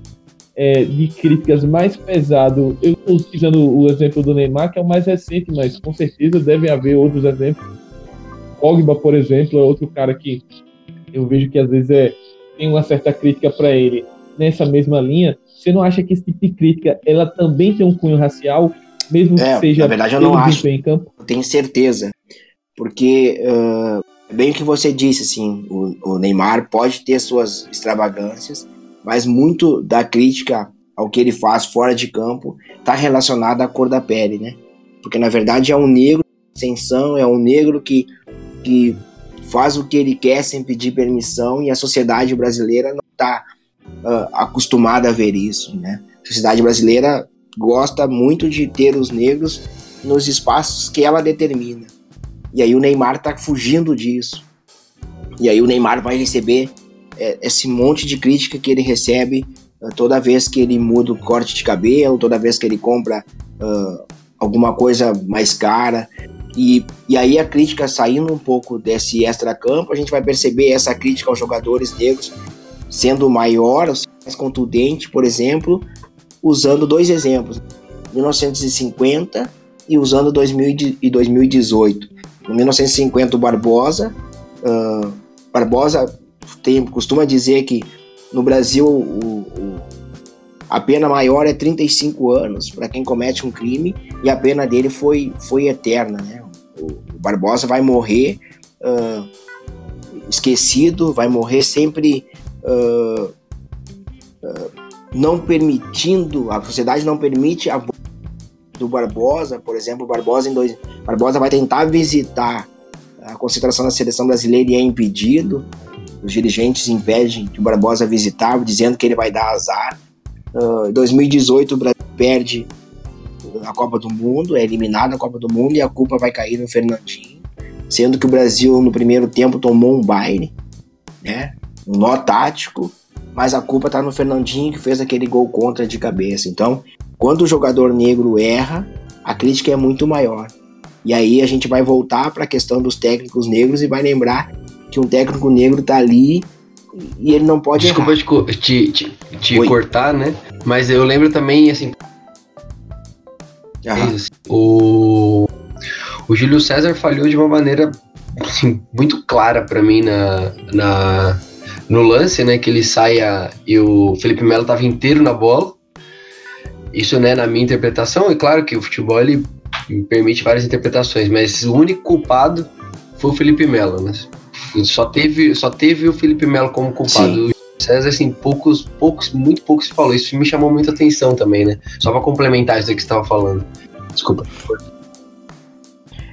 é, de críticas mais pesado, eu estou utilizando o exemplo do Neymar, que é o mais recente, mas com certeza deve haver outros exemplos. Pogba, por exemplo, é outro cara que eu vejo que às vezes é, tem uma certa crítica para ele nessa mesma linha. Você não acha que esse tipo de crítica ela também tem um cunho racial, mesmo é, que seja na verdade eu não acho. em campo? Eu tenho certeza porque uh, bem o que você disse, assim, o, o, Neymar pode ter suas extravagâncias, mas muito da crítica ao que ele faz fora de campo está relacionada à cor da pele, né? Porque na verdade é um negro ascensão, é um negro que, que faz o que ele quer sem pedir permissão e a sociedade brasileira não está uh, acostumada a ver isso, né? A sociedade brasileira gosta muito de ter os negros nos espaços que ela determina. E aí o Neymar tá fugindo disso. E aí o Neymar vai receber é, esse monte de crítica que ele recebe uh, toda vez que ele muda o corte de cabelo, toda vez que ele compra uh, alguma coisa mais cara. E, e aí a crítica saindo um pouco desse extra-campo, a gente vai perceber essa crítica aos jogadores negros sendo maior, mais contundente, por exemplo, usando dois exemplos, 1950 e usando 2000 e 2018. Em 1950, o Barbosa. Uh, Barbosa tem, costuma dizer que no Brasil o, o, a pena maior é 35 anos para quem comete um crime e a pena dele foi, foi eterna. Né? O, o Barbosa vai morrer uh, esquecido, vai morrer sempre uh, uh, não permitindo, a sociedade não permite a do Barbosa, por exemplo, Barbosa em dois, Barbosa vai tentar visitar a concentração da seleção brasileira e é impedido. Os dirigentes impedem que o Barbosa visitar, dizendo que ele vai dar azar. Uh, em 2018 o Brasil perde a Copa do Mundo, é eliminado na Copa do Mundo e a culpa vai cair no Fernandinho, sendo que o Brasil no primeiro tempo tomou um baile, né? Um nó tático mas a culpa tá no Fernandinho que fez aquele gol contra de cabeça. Então, quando o jogador negro erra, a crítica é muito maior. E aí a gente vai voltar para a questão dos técnicos negros e vai lembrar que um técnico negro tá ali e ele não pode Desculpa errar. te, te, te cortar, né? Mas eu lembro também, assim, o, o Júlio César falhou de uma maneira assim, muito clara para mim na, na, no lance, né, que ele saia e o Felipe Melo estava inteiro na bola. Isso, né, na minha interpretação, é claro que o futebol ele permite várias interpretações, mas o único culpado foi o Felipe Melo, né? Só teve, só teve o Felipe Melo como culpado. Sim. César, assim, poucos, poucos, muito poucos falou. Isso me chamou muita atenção também, né? Só para complementar isso que você estava falando. Desculpa.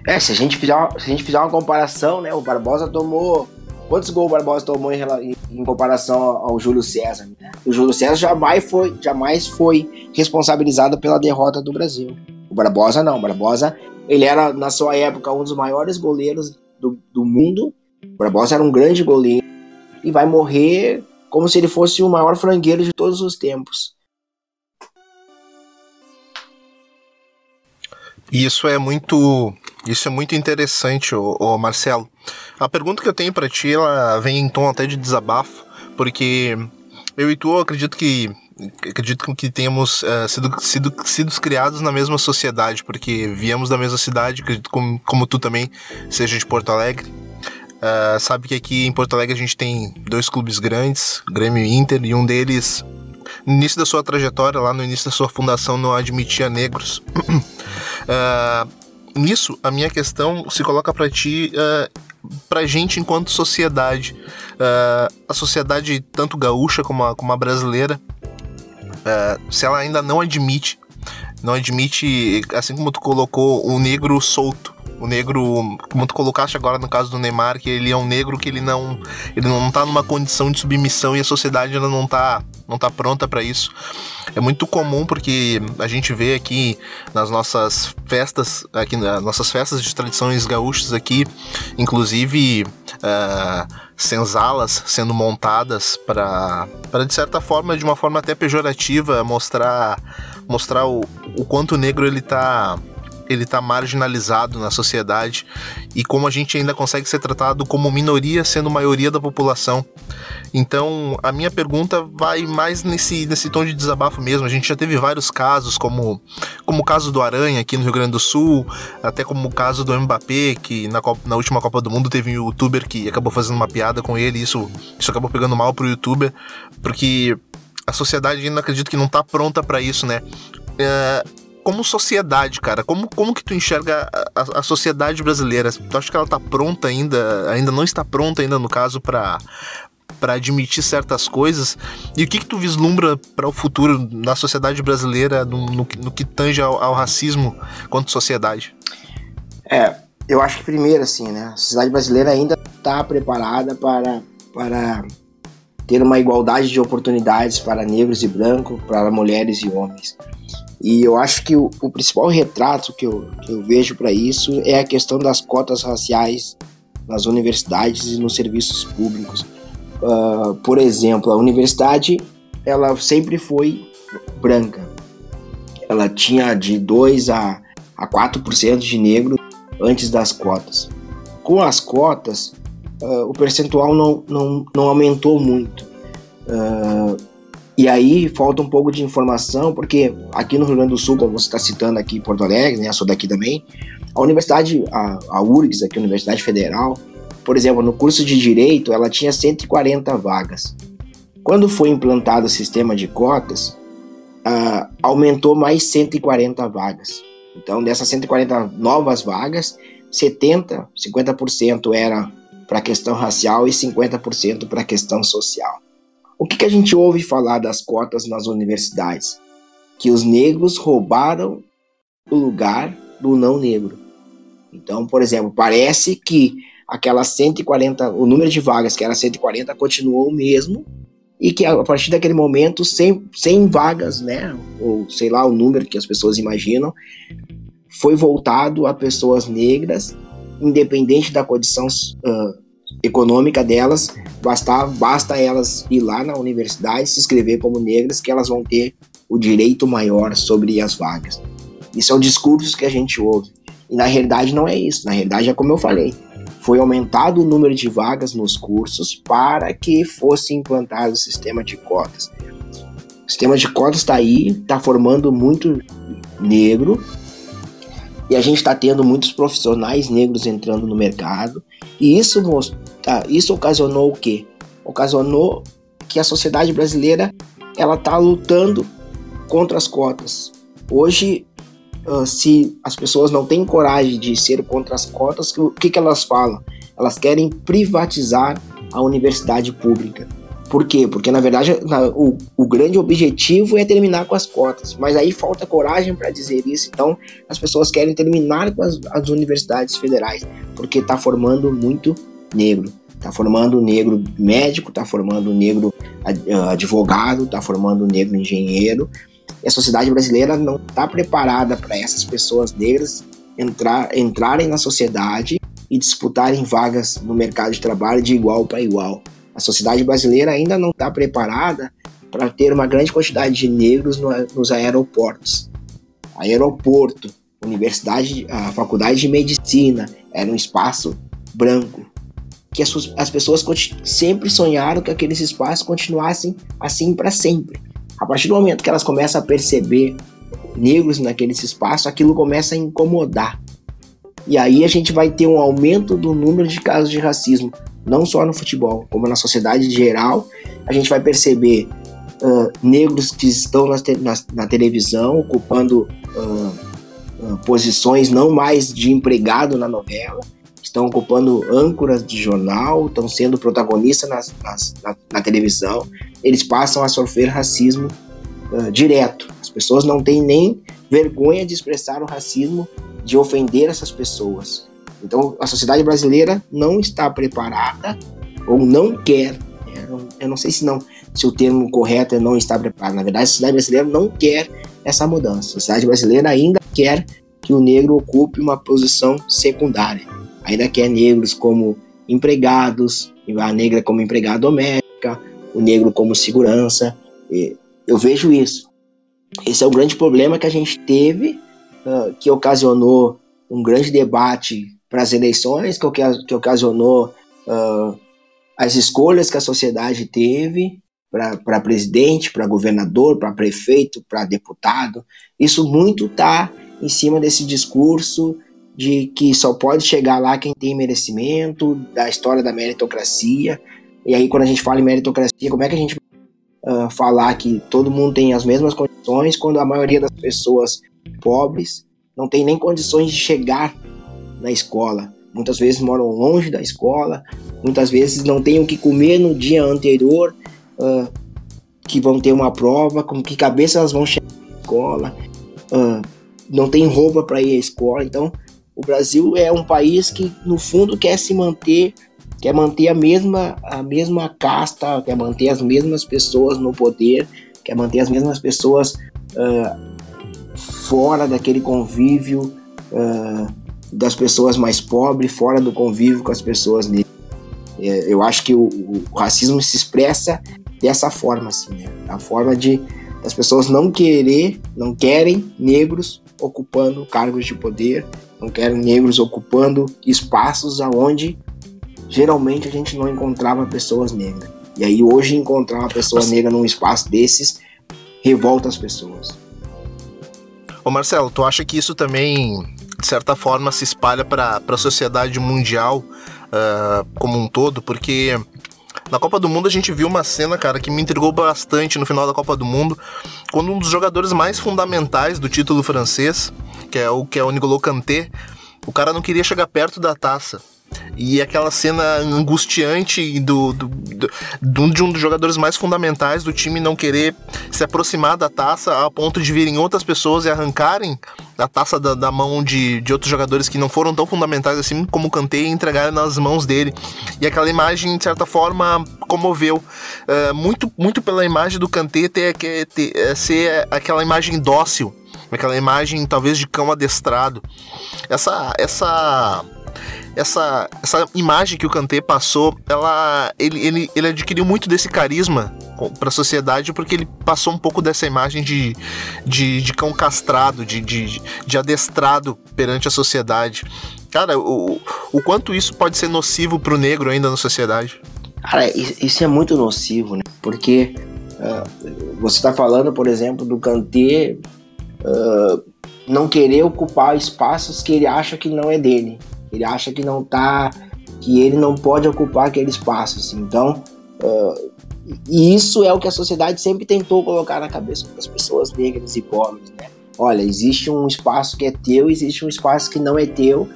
É, se a gente fizer uma, se a gente fizer uma comparação, né? O Barbosa tomou Quantos gols o Barbosa tomou em, em, comparação ao Júlio César? Né? O Júlio César jamais foi, jamais foi responsabilizado pela derrota do Brasil. O Barbosa não. O Barbosa, ele era, na sua época, um dos maiores goleiros do, do mundo. O Barbosa era um grande goleiro e vai morrer como se ele fosse o maior frangueiro de todos os tempos. Isso é muito, isso é muito interessante, ô, ô Marcelo. A pergunta que eu tenho para ti, ela vem em tom até de desabafo, porque eu e tu acredito que acredito que tenhamos uh, sido, sido, sido criados na mesma sociedade, porque viemos da mesma cidade, acredito como, como tu também seja de Porto Alegre. Uh, sabe que aqui em Porto Alegre a gente tem dois clubes grandes, Grêmio e Inter, e um deles, no início da sua trajetória, lá no início da sua fundação, não admitia negros. *clears throat* uh, nisso, a minha questão se coloca para ti, uh, pra gente enquanto sociedade. Uh, a sociedade, tanto gaúcha como a, como a brasileira, uh, se ela ainda não admite, não admite, assim como tu colocou, o negro solto o negro, como tu colocaste agora no caso do Neymar, que ele é um negro que ele não, ele não tá numa condição de submissão e a sociedade ainda não tá, não tá pronta para isso. É muito comum porque a gente vê aqui nas nossas festas, aqui nas nossas festas de tradições gaúchas aqui, inclusive uh, senzalas sendo montadas para, de certa forma, de uma forma até pejorativa, mostrar, mostrar o, o quanto o negro ele tá ele está marginalizado na sociedade e como a gente ainda consegue ser tratado como minoria sendo maioria da população. Então, a minha pergunta vai mais nesse, nesse tom de desabafo mesmo. A gente já teve vários casos, como, como o caso do Aranha aqui no Rio Grande do Sul, até como o caso do Mbappé, que na, Copa, na última Copa do Mundo teve um youtuber que acabou fazendo uma piada com ele, isso, isso acabou pegando mal pro youtuber, porque a sociedade ainda acredito que não está pronta para isso, né? É, como sociedade, cara, como, como que tu enxerga a, a, sociedade brasileira? Tu acha que ela tá pronta ainda, ainda não está pronta ainda no caso para para admitir certas coisas e o que que tu vislumbra para o futuro na sociedade brasileira no, no, no que tange ao, ao, racismo quanto sociedade? É, eu acho que primeiro assim, né, a sociedade brasileira ainda está preparada para para ter uma igualdade de oportunidades para negros e brancos, para mulheres e homens. E eu acho que o, o principal retrato que eu, que eu vejo para isso é a questão das cotas raciais nas universidades e nos serviços públicos. Uh, por exemplo, a universidade ela sempre foi branca. Ela tinha de 2 a, a 4% de negro antes das cotas. Com as cotas, uh, o percentual não, não, não aumentou muito. Uh, e aí falta um pouco de informação, porque aqui no Rio Grande do Sul, como você está citando aqui em Porto Alegre, né, sou daqui também, a universidade, a, a URGS, aqui a Universidade Federal, por exemplo, no curso de Direito, ela tinha 140 vagas. Quando foi implantado o sistema de cotas, uh, aumentou mais 140 vagas. Então, dessas 140 novas vagas, 70, 50% era para a questão racial e 50% para a questão social. O que, que a gente ouve falar das cotas nas universidades? Que os negros roubaram o lugar do não negro. Então, por exemplo, parece que aquelas 140, o número de vagas que era 140 continuou o mesmo e que a partir daquele momento 100, 100 vagas, né, ou sei lá o número que as pessoas imaginam, foi voltado a pessoas negras, independente da condição uh, econômica delas, basta, basta elas ir lá na universidade se inscrever como negras que elas vão ter o direito maior sobre as vagas. Isso é o discurso que a gente ouve. E na realidade não é isso. Na realidade é como eu falei. Foi aumentado o número de vagas nos cursos para que fosse implantado o sistema de cotas. O sistema de cotas está aí, está formando muito negro, e a gente está tendo muitos profissionais negros entrando no mercado. E isso, tá, isso ocasionou o quê? Ocasionou que a sociedade brasileira ela está lutando contra as cotas. Hoje, uh, se as pessoas não têm coragem de ser contra as cotas, o que, que elas falam? Elas querem privatizar a universidade pública. Por quê? Porque na verdade na, o, o grande objetivo é terminar com as cotas, mas aí falta coragem para dizer isso. Então as pessoas querem terminar com as, as universidades federais, porque está formando muito negro. Está formando negro médico, está formando negro advogado, está formando negro engenheiro. E a sociedade brasileira não está preparada para essas pessoas negras entrar, entrarem na sociedade e disputarem vagas no mercado de trabalho de igual para igual. A sociedade brasileira ainda não está preparada para ter uma grande quantidade de negros no, nos aeroportos. Aeroporto, universidade, a faculdade de medicina era um espaço branco. Que as, as pessoas sempre sonharam que aqueles espaços continuassem assim para sempre. A partir do momento que elas começam a perceber negros naqueles espaços, aquilo começa a incomodar. E aí a gente vai ter um aumento do número de casos de racismo, não só no futebol, como na sociedade geral. A gente vai perceber uh, negros que estão na, te na, na televisão ocupando uh, uh, posições não mais de empregado na novela, estão ocupando âncoras de jornal, estão sendo protagonistas nas, nas, na, na, televisão. Eles passam a sofrer racismo direto. As pessoas não têm nem vergonha de expressar o racismo, de ofender essas pessoas. Então, a sociedade brasileira não está preparada ou não quer. Eu não sei se não, se o termo correto é não estar preparado. Na verdade, a sociedade brasileira não quer essa mudança. A sociedade brasileira ainda quer que o negro ocupe uma posição secundária. Ainda quer negros como empregados, a negra como empregada doméstica, o negro como segurança. Eu vejo isso. Esse é o grande problema que a gente teve, uh, que ocasionou um grande debate para as eleições, que, ocasionou uh, as escolhas que a sociedade teve para presidente, para governador, para prefeito, para deputado. Isso muito está em cima desse discurso de que só pode chegar lá quem tem merecimento, da história da meritocracia. E aí, quando a gente fala em meritocracia, como é que a gente uh, falar que todo mundo tem as mesmas condições quando a maioria das pessoas pobres não tem nem condições de chegar na escola. Muitas vezes moram longe da escola, muitas vezes não têm o que comer no dia anterior, uh, que vão ter uma prova, com que cabeça elas vão chegar na escola, uh, não tem roupa para ir à escola. Então, o Brasil é um país que, no fundo, quer se manter, quer manter a mesma, a mesma casta, quer manter as mesmas pessoas no poder, quer manter as mesmas pessoas uh, fora daquele convívio. Uh, das pessoas mais pobres, fora do convívio com as pessoas negras. É, eu acho que o, o, racismo se expressa dessa forma, assim, né? A forma de as pessoas não querer, não querem negros ocupando cargos de poder, não querem negros ocupando espaços aonde geralmente a gente não encontrava pessoas negras. E aí hoje encontrar uma pessoa negra num espaço desses revolta as pessoas. Ô Marcelo, tu acha que isso também de certa forma, se espalha para a sociedade mundial uh, como um todo, porque na Copa do Mundo a gente viu uma cena, cara, que me intrigou bastante no final da Copa do Mundo, quando um dos jogadores mais fundamentais do título francês, que é o que é o Nicolas Kanté, o cara não queria chegar perto da taça. E aquela cena angustiante do, do, do, de um dos jogadores mais fundamentais do time não querer se aproximar da taça a ponto de virem outras pessoas e arrancarem a taça da, da mão de, de outros jogadores que não foram tão fundamentais assim como o Kanté e entregarem nas mãos dele. E aquela imagem, de certa forma, comoveu. Uh, muito, muito pela imagem do Kanté ter, ter, ter, é, ser aquela imagem dócil aquela imagem talvez de cão adestrado. Essa essa essa, essa imagem que o Kanté passou, ela, ele, ele, ele adquiriu muito desse carisma para a sociedade porque ele passou um pouco dessa imagem de, de, de cão castrado, de, de, de adestrado perante a sociedade. Cara, o, o quanto isso pode ser nocivo para o negro ainda na sociedade? Cara, isso é muito nocivo, né? Porque uh, você está falando, por exemplo, do Kanté uh, não querer ocupar espaços que ele acha que não é dele. Ele acha que não tá, que ele não pode ocupar aquele espaço. Assim. Então, uh, isso é o que a sociedade sempre tentou colocar na cabeça das pessoas negras e pobres, né? Olha, existe um espaço que é teu, existe um espaço que não é teu.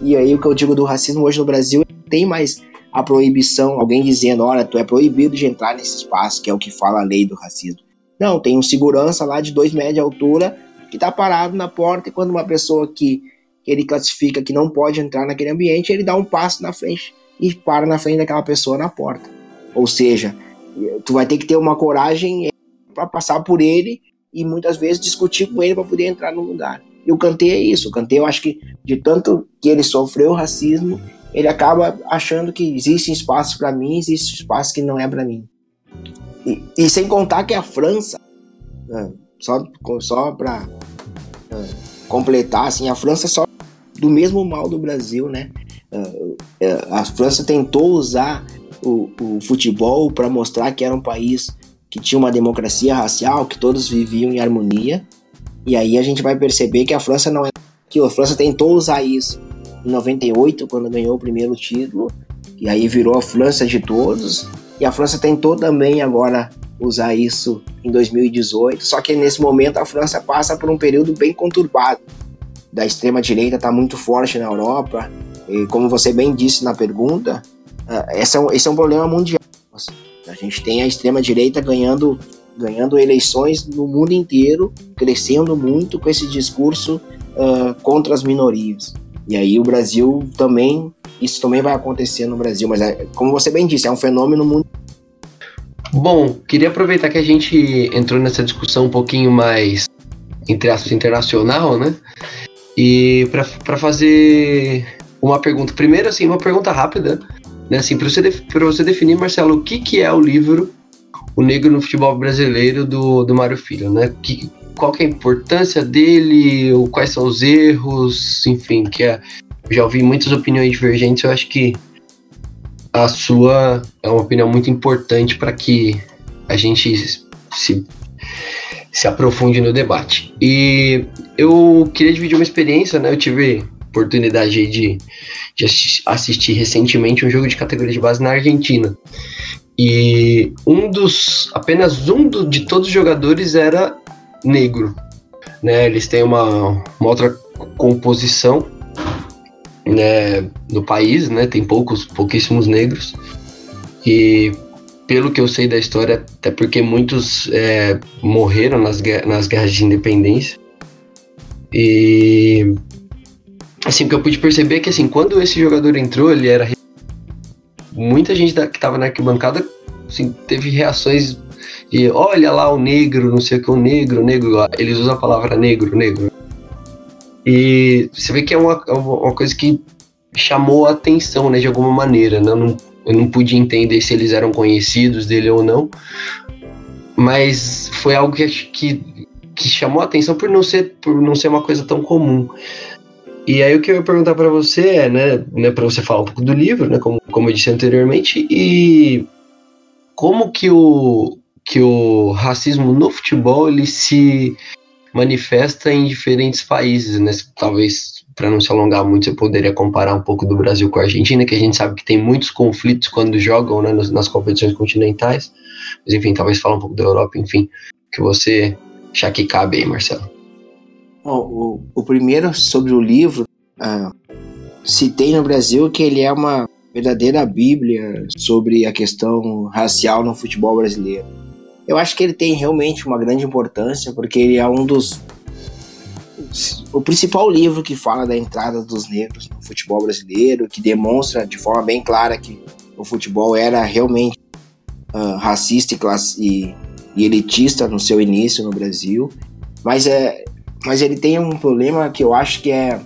E aí o que eu digo do racismo hoje no Brasil tem mais a proibição, alguém dizendo, olha, tu é proibido de entrar nesse espaço, que é o que fala a lei do racismo. Não, tem um segurança lá de dois metros de altura que tá parado na porta e quando uma pessoa que que ele classifica que não pode entrar naquele ambiente, ele dá um passo na frente e para na frente daquela pessoa na porta. Ou seja, tu vai ter que ter uma coragem para passar por ele e muitas vezes discutir com ele para poder entrar no lugar. E o Kanté é isso. O Kanté, eu acho que de tanto que ele sofreu racismo, ele acaba achando que existe espaço para mim, existe espaço que não é para mim. E, e, sem contar que a França, né, só, só para é, completar, assim, a França só do mesmo mal do Brasil, né? Uh, a França tentou usar o, o futebol para mostrar que era um país que tinha uma democracia racial, que todos viviam em harmonia. E aí a gente vai perceber que a França não é que a França tentou usar isso em 98 quando ganhou o primeiro título, e aí virou a França de todos. E a França tentou também agora usar isso em 2018, só que nesse momento a França passa por um período bem conturbado da extrema direita está muito forte na Europa. E como você bem disse na pergunta, uh, esse, é um, esse é um problema mundial. A gente tem a extrema direita ganhando, ganhando eleições no mundo inteiro, crescendo muito com esse discurso uh, contra as minorias. E aí o Brasil também, isso também vai acontecer no Brasil, mas é, como você bem disse, é um fenômeno mundial. Bom, queria aproveitar que a gente entrou nessa discussão um pouquinho mais, entre aspas, internacional, né? E para fazer uma pergunta, primeiro assim, uma pergunta rápida, né, assim, para você, você definir, Marcelo, o que, que é o livro O Negro no Futebol Brasileiro do, do Mário Filho, né? Que, qual que é a importância dele, quais são os erros, enfim, que é, já ouvi muitas opiniões divergentes, eu acho que a sua é uma opinião muito importante para que a gente se se aprofunde no debate. E eu queria dividir uma experiência, né? Eu tive oportunidade de, de assistir recentemente um jogo de categoria de base na Argentina. E um dos. apenas um do, de todos os jogadores era negro. Né? Eles têm uma, uma outra composição né, no país, né? Tem poucos, pouquíssimos negros. E pelo que eu sei da história, até porque muitos é, morreram nas, nas guerras de independência. E assim, o que eu pude perceber é que assim, quando esse jogador entrou, ele era muita gente da, que estava na arquibancada assim, teve reações de olha lá o negro, não sei o que, o negro, o negro, eles usam a palavra negro, negro. E você vê que é uma, uma coisa que chamou a atenção, né, de alguma maneira, né? Não, eu não pude entender se eles eram conhecidos dele ou não, mas foi algo que, que, que chamou a atenção por não ser por não ser uma coisa tão comum. E aí o que eu ia perguntar para você é, né, né para você falar um pouco do livro, né, como, como eu disse anteriormente, e como que o que o racismo no futebol ele se manifesta em diferentes países, né? Talvez para não se alongar muito, eu poderia comparar um pouco do Brasil com a Argentina, que a gente sabe que tem muitos conflitos quando jogam né, nas, competições continentais. Mas enfim, talvez falar um pouco da Europa, enfim, que você já que cabe aí, Marcelo. Bom, o, o primeiro sobre o livro, uh, citei no Brasil que ele é uma verdadeira bíblia sobre a questão racial no futebol brasileiro. Eu acho que ele tem realmente uma grande importância porque ele é um dos o principal livro que fala da entrada dos negros no futebol brasileiro, que demonstra de forma bem clara que o futebol era realmente uh, racista e, e, e, elitista no seu início no Brasil, mas é mas ele tem um problema que eu acho que é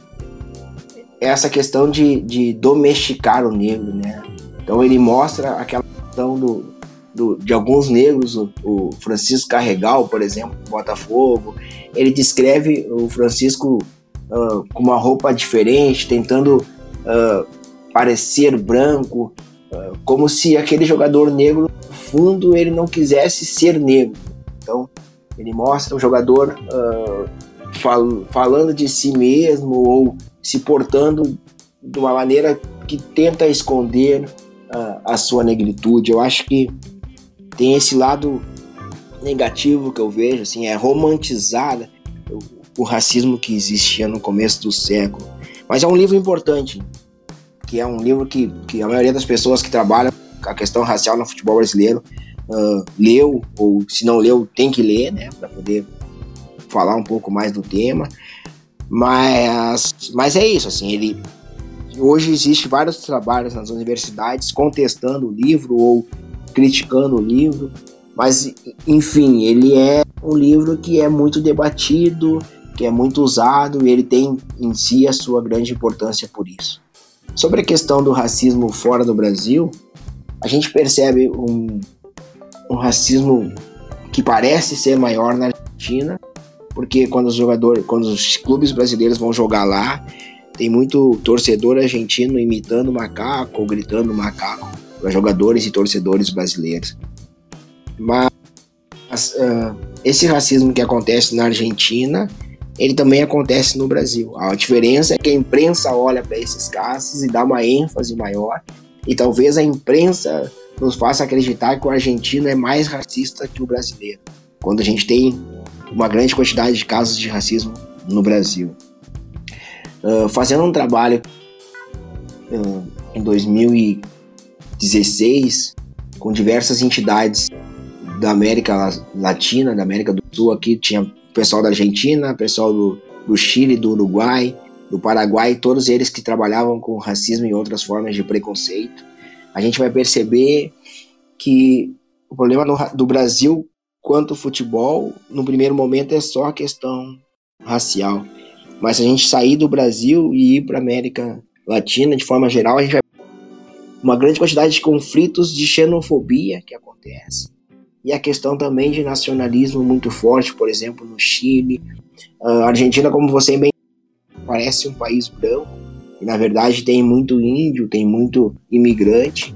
essa questão de, de domesticar o negro, né? Então ele mostra aquela questão do, do, de alguns negros, o, o, Francisco Carregal, por exemplo, Botafogo, ele descreve o Francisco uh, com uma roupa diferente, tentando uh, parecer branco, uh, como se aquele jogador negro, no fundo, ele não quisesse ser negro. Então, ele mostra o jogador fal falando de si mesmo ou se portando de uma maneira que tenta esconder a sua negritude. Eu acho que tem esse lado negativo que eu vejo, assim, é romantizada o, racismo que existia no começo do século. Mas é um livro importante, que é um livro que, que a maioria das pessoas que trabalham a questão racial no futebol brasileiro uh, leu, ou se não leu, tem que ler, né, para poder falar um pouco mais do tema. Mas, mas é isso, assim, ele hoje existe vários trabalhos nas universidades contestando o livro ou criticando o livro, mas enfim, ele é um livro que é muito debatido, que é muito usado e ele tem em si a sua grande importância por isso. Sobre a questão do racismo fora do Brasil, a gente percebe um, um racismo que parece ser maior na Argentina, porque quando os jogadores, quando os clubes brasileiros vão jogar lá, tem muito torcedor argentino imitando macaco gritando macaco jogadores e torcedores brasileiros. Mas uh, esse racismo que acontece na Argentina, ele também acontece no Brasil. A diferença é que a imprensa olha para esses casos e dá uma ênfase maior, e talvez a imprensa nos faça acreditar que o argentino é mais racista que o brasileiro, quando a gente tem uma grande quantidade de casos de racismo no Brasil. Uh, fazendo um trabalho uh, em 2016 com diversas entidades da América Latina, da América do Sul, aqui tinha pessoal da Argentina, pessoal do, do Chile, do Uruguai, do Paraguai, todos eles que trabalhavam com racismo e outras formas de preconceito. A gente vai perceber que o problema no, do Brasil quanto ao futebol, no primeiro momento é só a questão racial. Mas se a gente sair do Brasil e ir para a América Latina, de forma geral, a gente vai uma grande quantidade de conflitos de xenofobia que acontece. E a questão também de nacionalismo muito forte, por exemplo, no Chile. A Argentina, como você bem parece um país branco, e na verdade tem muito índio, tem muito imigrante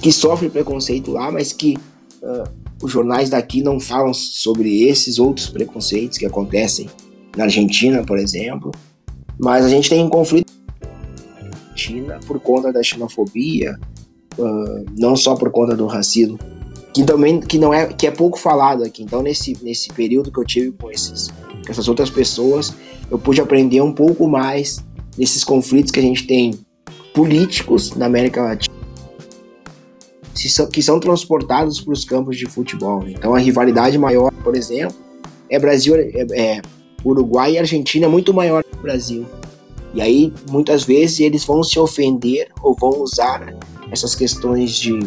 que sofre preconceito lá, mas que uh, os jornais daqui não falam sobre esses outros preconceitos que acontecem na Argentina, por exemplo. Mas a gente tem um conflito Argentina por conta da xenofobia, uh, não só por conta do racismo, que também que não é que é pouco falado aqui. Então nesse nesse período que eu tive com esses com essas outras pessoas, eu pude aprender um pouco mais desses conflitos que a gente tem políticos na América Latina que são transportados para os campos de futebol. Então a rivalidade maior, por exemplo, é Brasil, é, é Uruguai e Argentina muito maior que o Brasil. E aí muitas vezes eles vão se ofender ou vão usar essas questões de,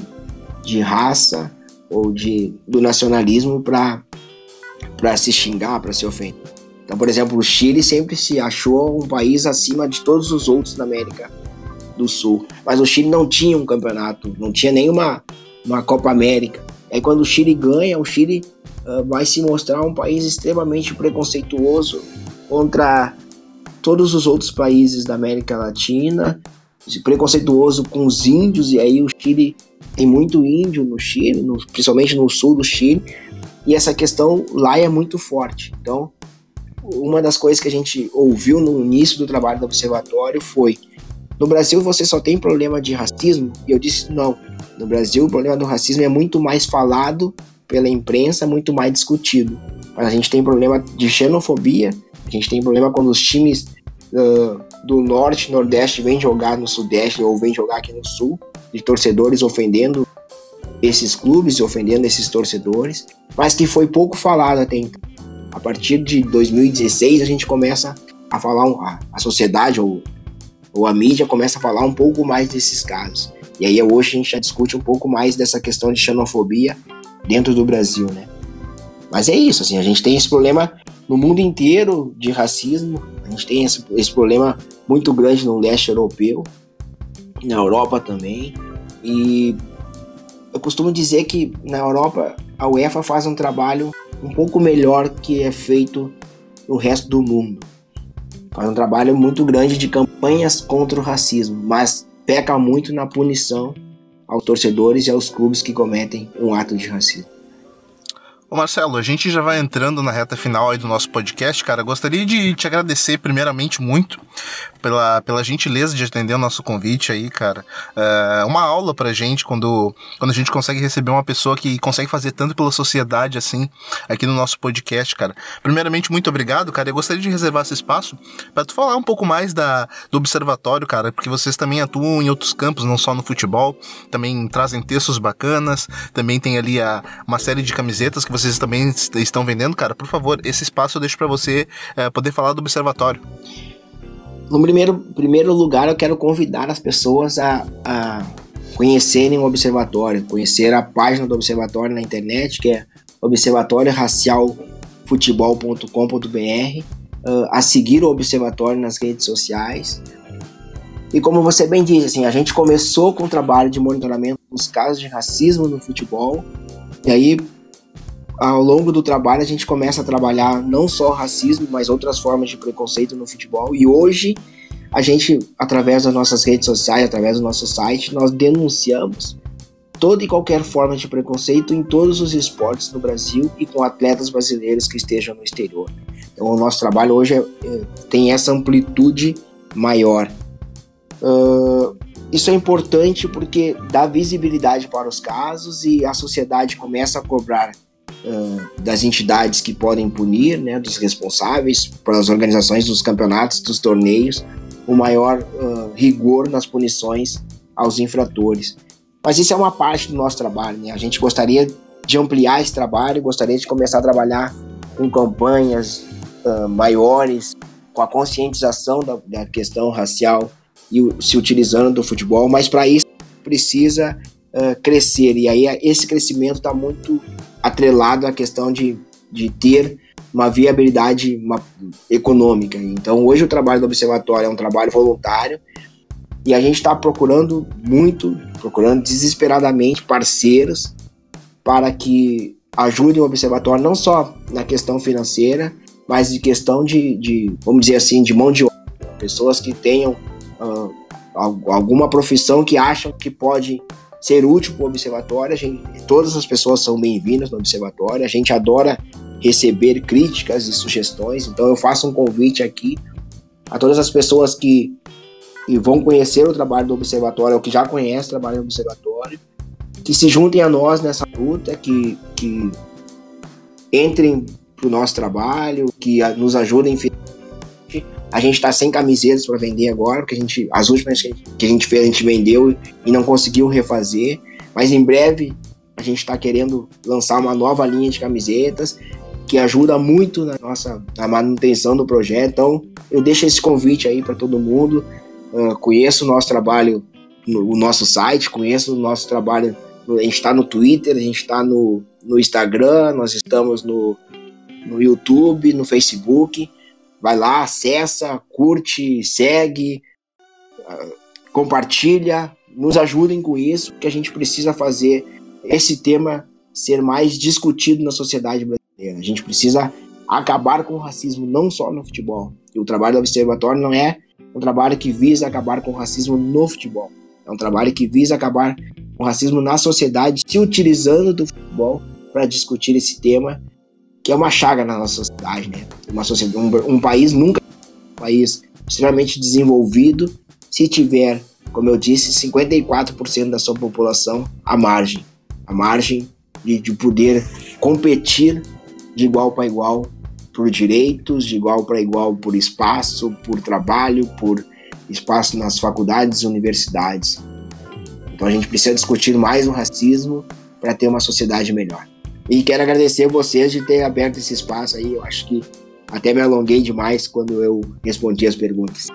de raça ou de do nacionalismo para se xingar, para se ofender. Então, por exemplo, o Chile sempre se achou um país acima de todos os outros da América do Sul. Mas o Chile não tinha um campeonato, não tinha nenhuma uma Copa América. Aí quando o Chile ganha, o Chile uh, vai se mostrar um país extremamente preconceituoso contra todos os outros países da América Latina, preconceituoso com os índios, e aí o Chile tem muito índio no Chile, no, principalmente no sul do Chile, e essa questão lá é muito forte. Então, uma das coisas que a gente ouviu no início do trabalho do observatório foi no Brasil você só tem problema de racismo? E eu disse não. No Brasil o problema do racismo é muito mais falado pela imprensa, muito mais discutido. Mas a gente tem problema de xenofobia, a gente tem problema quando os times uh, do norte, nordeste vêm jogar no sudeste ou vêm jogar aqui no sul, de torcedores ofendendo esses clubes, ofendendo esses torcedores, mas que foi pouco falado até então. A partir de 2016 a gente começa a falar, a, a sociedade ou, ou a mídia começa a falar um pouco mais desses casos. E aí hoje a gente já discute um pouco mais dessa questão de xenofobia dentro do Brasil, né? Mas é isso, assim, a gente tem esse problema no mundo inteiro de racismo, a gente tem esse, esse problema muito grande no leste europeu, na Europa também, e eu costumo dizer que na Europa a UEFA faz um trabalho um pouco melhor que é feito no resto do mundo. Faz um trabalho muito grande de campanhas contra o racismo, mas peca muito na punição aos torcedores e aos clubes que cometem um ato de racismo. Marcelo, a gente já vai entrando na reta final aí do nosso podcast, cara. Gostaria de te agradecer primeiramente muito pela, pela gentileza de atender o nosso convite aí, cara. É uma aula pra gente quando, quando a gente consegue receber uma pessoa que consegue fazer tanto pela sociedade assim aqui no nosso podcast, cara. Primeiramente, muito obrigado, cara. Eu gostaria de reservar esse espaço para tu falar um pouco mais da, do observatório, cara, porque vocês também atuam em outros campos, não só no futebol, também trazem textos bacanas, também tem ali a, uma série de camisetas que vocês também estão vendendo, cara. Por favor, esse espaço eu deixo para você é, poder falar do observatório. No primeiro, primeiro lugar, eu quero convidar as pessoas a, a conhecerem o Observatório, conhecer a página do Observatório na internet, que é observatorioracialfutebol.com.br, uh, a seguir o Observatório nas redes sociais. E como você bem disse, assim, a gente começou com o trabalho de monitoramento dos casos de racismo no futebol, e aí ao longo do trabalho a gente começa a trabalhar não só racismo, mas outras formas de preconceito no futebol. E hoje a gente, através das nossas redes sociais, através do nosso site, nós denunciamos toda e qualquer forma de preconceito em todos os esportes no Brasil e com atletas brasileiros que estejam no exterior. Então o nosso trabalho hoje é, é, tem essa amplitude maior. Uh, isso é importante porque dá visibilidade para os casos e a sociedade começa a cobrar das entidades que podem punir, né, dos responsáveis pelas organizações dos campeonatos, dos torneios, o maior uh, rigor nas punições aos infratores. Mas isso é uma parte do nosso trabalho, né? A gente gostaria de ampliar esse trabalho, gostaria de começar a trabalhar com campanhas uh, maiores, com a conscientização da, da, questão racial e se utilizando do futebol, mas para isso precisa uh, crescer e aí esse crescimento está muito atrelado à questão de, de ter uma viabilidade uma, econômica. Então, hoje o trabalho do observatório é um trabalho voluntário e a gente está procurando muito, procurando desesperadamente parceiros para que ajudem o observatório não só na questão financeira, mas de questão de, de vamos dizer assim, de mão de obra. Pessoas que tenham uh, alguma profissão que acham que pode ser útil para o observatório. A gente, todas as pessoas são bem-vindas no observatório. A gente adora receber críticas e sugestões. Então eu faço um convite aqui a todas as pessoas que, que vão conhecer o trabalho do observatório ou que já conhecem o trabalho do observatório, que se juntem a nós nessa luta, que, que entrem para o nosso trabalho, que nos ajudem a gente está sem camisetas para vender agora, porque a gente, as últimas que a gente fez, a gente vendeu e não conseguiu refazer. Mas em breve a gente está querendo lançar uma nova linha de camisetas que ajuda muito na nossa na manutenção do projeto. Então eu deixo esse convite aí para todo mundo. Uh, conheça o nosso trabalho no, o nosso site, conheça o nosso trabalho. A gente está no Twitter, a gente está no, no Instagram, nós estamos no, no YouTube, no Facebook. Vai lá, acessa, curte, segue, compartilha, nos ajudem com isso, que a gente precisa fazer esse tema ser mais discutido na sociedade brasileira. A gente precisa acabar com o racismo não só no futebol. E o trabalho do observatório não é um trabalho que visa acabar com o racismo no futebol. É um trabalho que visa acabar com o racismo na sociedade, se utilizando do futebol para discutir esse tema que é uma chaga na nossa sociedade, né? Uma sociedade, um, um país nunca um país extremamente desenvolvido se tiver, como eu disse, 54% da sua população à margem, à margem de, de poder competir de igual para igual por direitos, de igual para igual por espaço, por trabalho, por espaço nas faculdades e universidades. Então a gente precisa discutir mais o racismo para ter uma sociedade melhor. E quero agradecer vocês de ter aberto esse espaço aí. Eu acho que até me alonguei demais quando eu respondi as perguntas.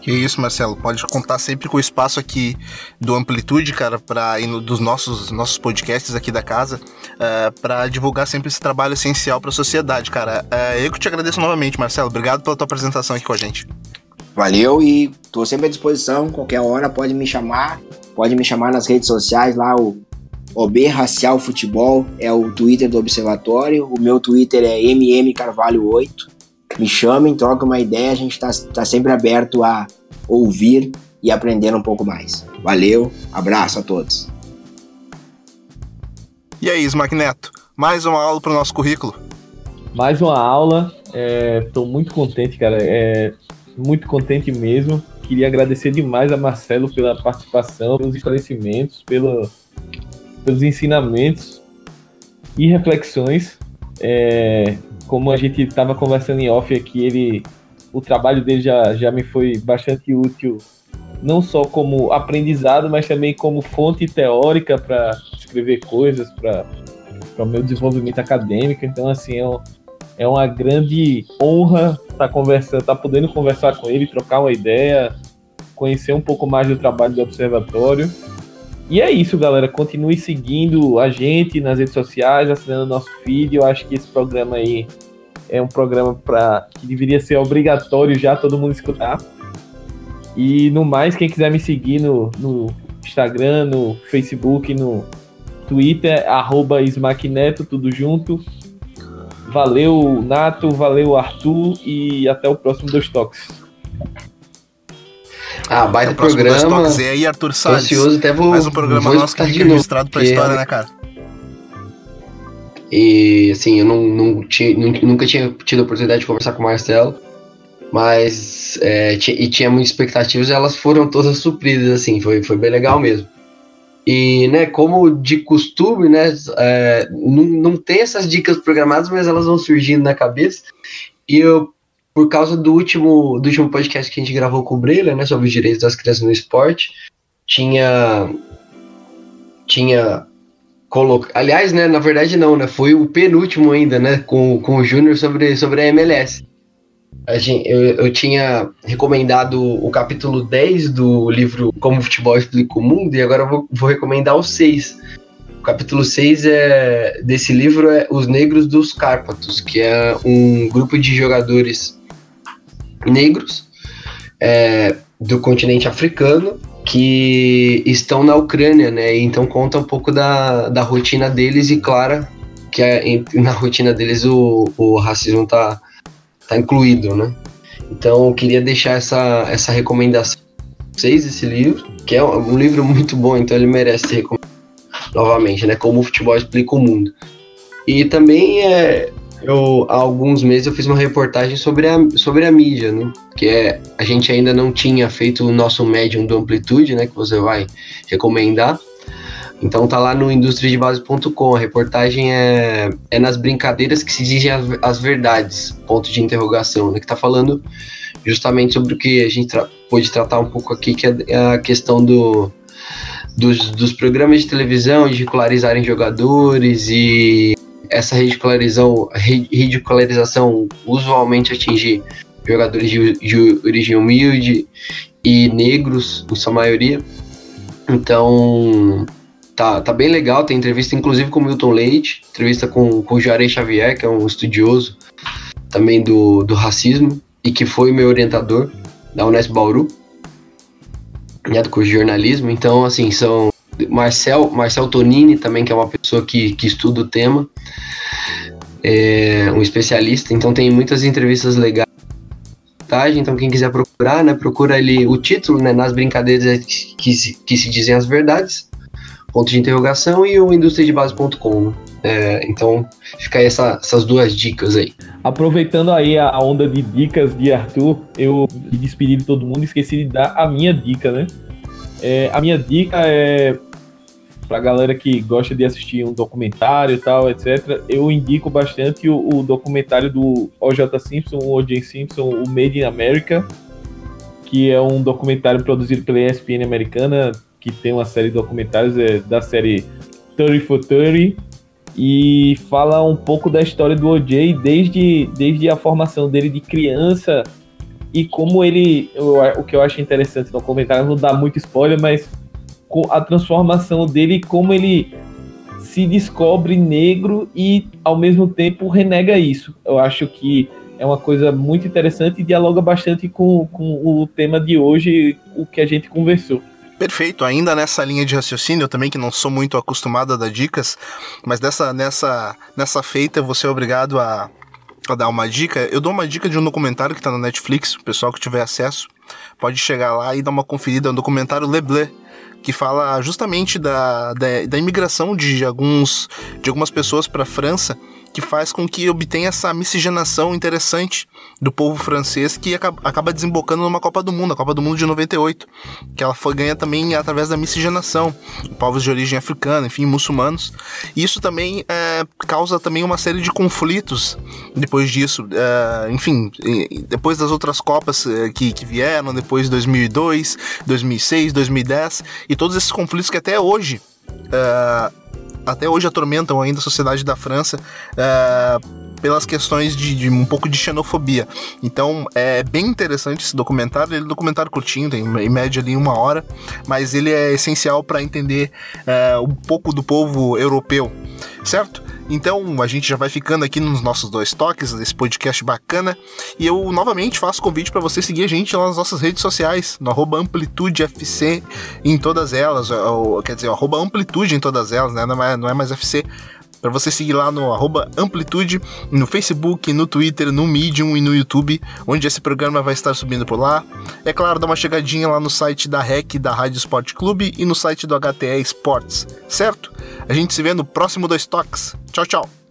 Que isso, Marcelo. Pode contar sempre com o espaço aqui do Amplitude, cara, para dos nossos nossos podcasts aqui da casa, uh, eh, para divulgar sempre esse trabalho essencial para a sociedade, cara. Uh, eu que te agradeço novamente, Marcelo. Obrigado pela tua apresentação aqui com a gente. Valeu e estou sempre à disposição. Qualquer hora pode me chamar. Pode me chamar nas redes sociais lá, o OB Racial Futebol é o Twitter do Observatório. O meu Twitter é MM Carvalho 8. Me chamem, troca uma ideia. A gente está tá sempre aberto a ouvir e aprender um pouco mais. Valeu, abraço a todos. E aí, Smack Neto, mais uma aula para o nosso currículo? Mais uma aula. Estou é, muito contente, cara. É, muito contente mesmo. Queria agradecer demais a Marcelo pela participação, pelos esclarecimentos, pelo, pelos ensinamentos e reflexões. É, como a gente estava conversando em off aqui, ele, o trabalho dele já, já me foi bastante útil, não só como aprendizado, mas também como fonte teórica para escrever coisas, para o meu desenvolvimento acadêmico. Então, assim, é, um, é uma grande honra estar tá conversando, estar tá podendo conversar com ele, trocar uma ideia, conhecer um pouco mais do trabalho do observatório. E é isso, galera. Continue seguindo a gente nas redes sociais, assinando nosso feed. Eu acho que esse programa aí é um programa para que deveria ser obrigatório já todo mundo escutar. E no mais, quem quiser me seguir no, no Instagram, no Facebook, no Twitter, arroba Smackneto, tudo junto. Valeu, Nato, valeu, Arthur, e até o próximo Dois Toques. Ah, baita programa. E aí, Arthur Salles. Ansioso, até vou. Mais um programa vou nosso que fica registrado pra história, né, cara? E, assim, eu não, não tinha, nunca tinha tido a oportunidade de conversar com o Marcelo, mas. É, e tinha muitas expectativas e elas foram todas supridas, assim, foi, foi bem legal mesmo. E, né, como de costume, né, é, não, não tem essas dicas programadas, mas elas vão surgindo na cabeça. E eu por causa do último, do último podcast que a gente gravou com o Brilha, né, sobre os direitos das crianças no esporte, tinha tinha colocado, aliás, né, na verdade não, né, foi o penúltimo ainda, né, com, com o Júnior sobre, sobre a MLS. A gente, eu, eu tinha recomendado o capítulo 10 do livro Como o Futebol Explica o Mundo, e agora eu vou, vou recomendar o 6, o capítulo 6 é, desse livro é Os Negros dos Cárpatos, que é um grupo de jogadores negros é, do continente africano que estão na Ucrânia, né? Então conta um pouco da, da rotina deles e clara que é, na rotina deles o, o racismo tá, tá incluído, né? Então eu queria deixar essa, essa recomendação para vocês, esse livro, que é um livro muito bom, então ele merece ser recomendado novamente, né? Como o futebol explica o mundo. E também é, eu, há alguns meses eu fiz uma reportagem sobre a, sobre a mídia, né? Que é, a gente ainda não tinha feito o nosso médium do amplitude, né? Que você vai recomendar. Então tá lá no industriadebase.com. A reportagem é, é nas brincadeiras que se dizem as, as verdades, ponto de interrogação, né? Que tá falando justamente sobre o que a gente tra pôde tratar um pouco aqui, que é a questão do, dos, dos programas de televisão ridicularizarem jogadores e essa ridicularização, ridicularização usualmente atinge jogadores de, de origem humilde e negros, em sua maioria. Então, tá, tá bem legal. Tem entrevista, inclusive, com o Milton Leite, entrevista com, com o Juarez Xavier, que é um estudioso também do, do racismo e que foi meu orientador da Unesp Bauru, né, do curso de jornalismo. Então, assim, são Marcel, Marcel Tonini também, que é uma pessoa que, que estuda o tema é um especialista, então tem muitas entrevistas legais. Então quem quiser procurar, né, procura ali o título, né, nas brincadeiras que se, que se dizem as verdades, ponto de interrogação e o industriadebase.com. É, então fica aí essa, essas duas dicas aí. Aproveitando aí a onda de dicas de Arthur, eu me despedi de todo mundo, esqueci de dar a minha dica, né? É, a minha dica é pra galera que gosta de assistir um documentário e tal, etc., eu indico bastante o, o documentário do OJ Simpson, o O.J. Simpson, o Made in America, que é um documentário produzido pela ESPN americana, que tem uma série de documentários é, da série 30 for 30, e fala um pouco da história do O.J. desde, desde a formação dele de criança e como ele. O que eu acho interessante no comentário, não dá muito spoiler, mas a transformação dele, como ele se descobre negro e ao mesmo tempo renega isso. Eu acho que é uma coisa muito interessante e dialoga bastante com, com o tema de hoje, o que a gente conversou. Perfeito, ainda nessa linha de raciocínio, eu também que não sou muito acostumado a dar dicas, mas nessa, nessa, nessa feita eu vou ser obrigado a, a dar uma dica. Eu dou uma dica de um documentário que está na Netflix, o pessoal que tiver acesso pode chegar lá e dar uma conferida, é um documentário Le Bleu, que fala justamente da, da, da imigração de, alguns, de algumas pessoas para a França que faz com que obtenha essa miscigenação interessante do povo francês que acaba desembocando numa Copa do Mundo, a Copa do Mundo de 98, que ela foi ganha também através da miscigenação, povos de origem africana, enfim, muçulmanos. E isso também é, causa também uma série de conflitos depois disso, é, enfim, depois das outras Copas é, que, que vieram, depois de 2002, 2006, 2010 e todos esses conflitos que até hoje uh, até hoje atormentam ainda a sociedade da França uh, pelas questões de, de, um pouco de xenofobia. Então é bem interessante esse documentário. Ele é um documentário curtinho, tem em média ali uma hora, mas ele é essencial para entender uh, um pouco do povo europeu, certo? Então a gente já vai ficando aqui nos nossos dois toques desse podcast bacana. E eu novamente faço convite para você seguir a gente lá nas nossas redes sociais, no arroba AmplitudeFC em todas elas, ou, quer dizer, arroba Amplitude em todas elas, né? Não é, não é mais FC para você seguir lá no Amplitude, no Facebook, no Twitter, no Medium e no YouTube, onde esse programa vai estar subindo por lá. É claro, dá uma chegadinha lá no site da REC da Rádio Sport Clube e no site do HTE Esportes, certo? A gente se vê no próximo Dois Toques. Tchau, tchau!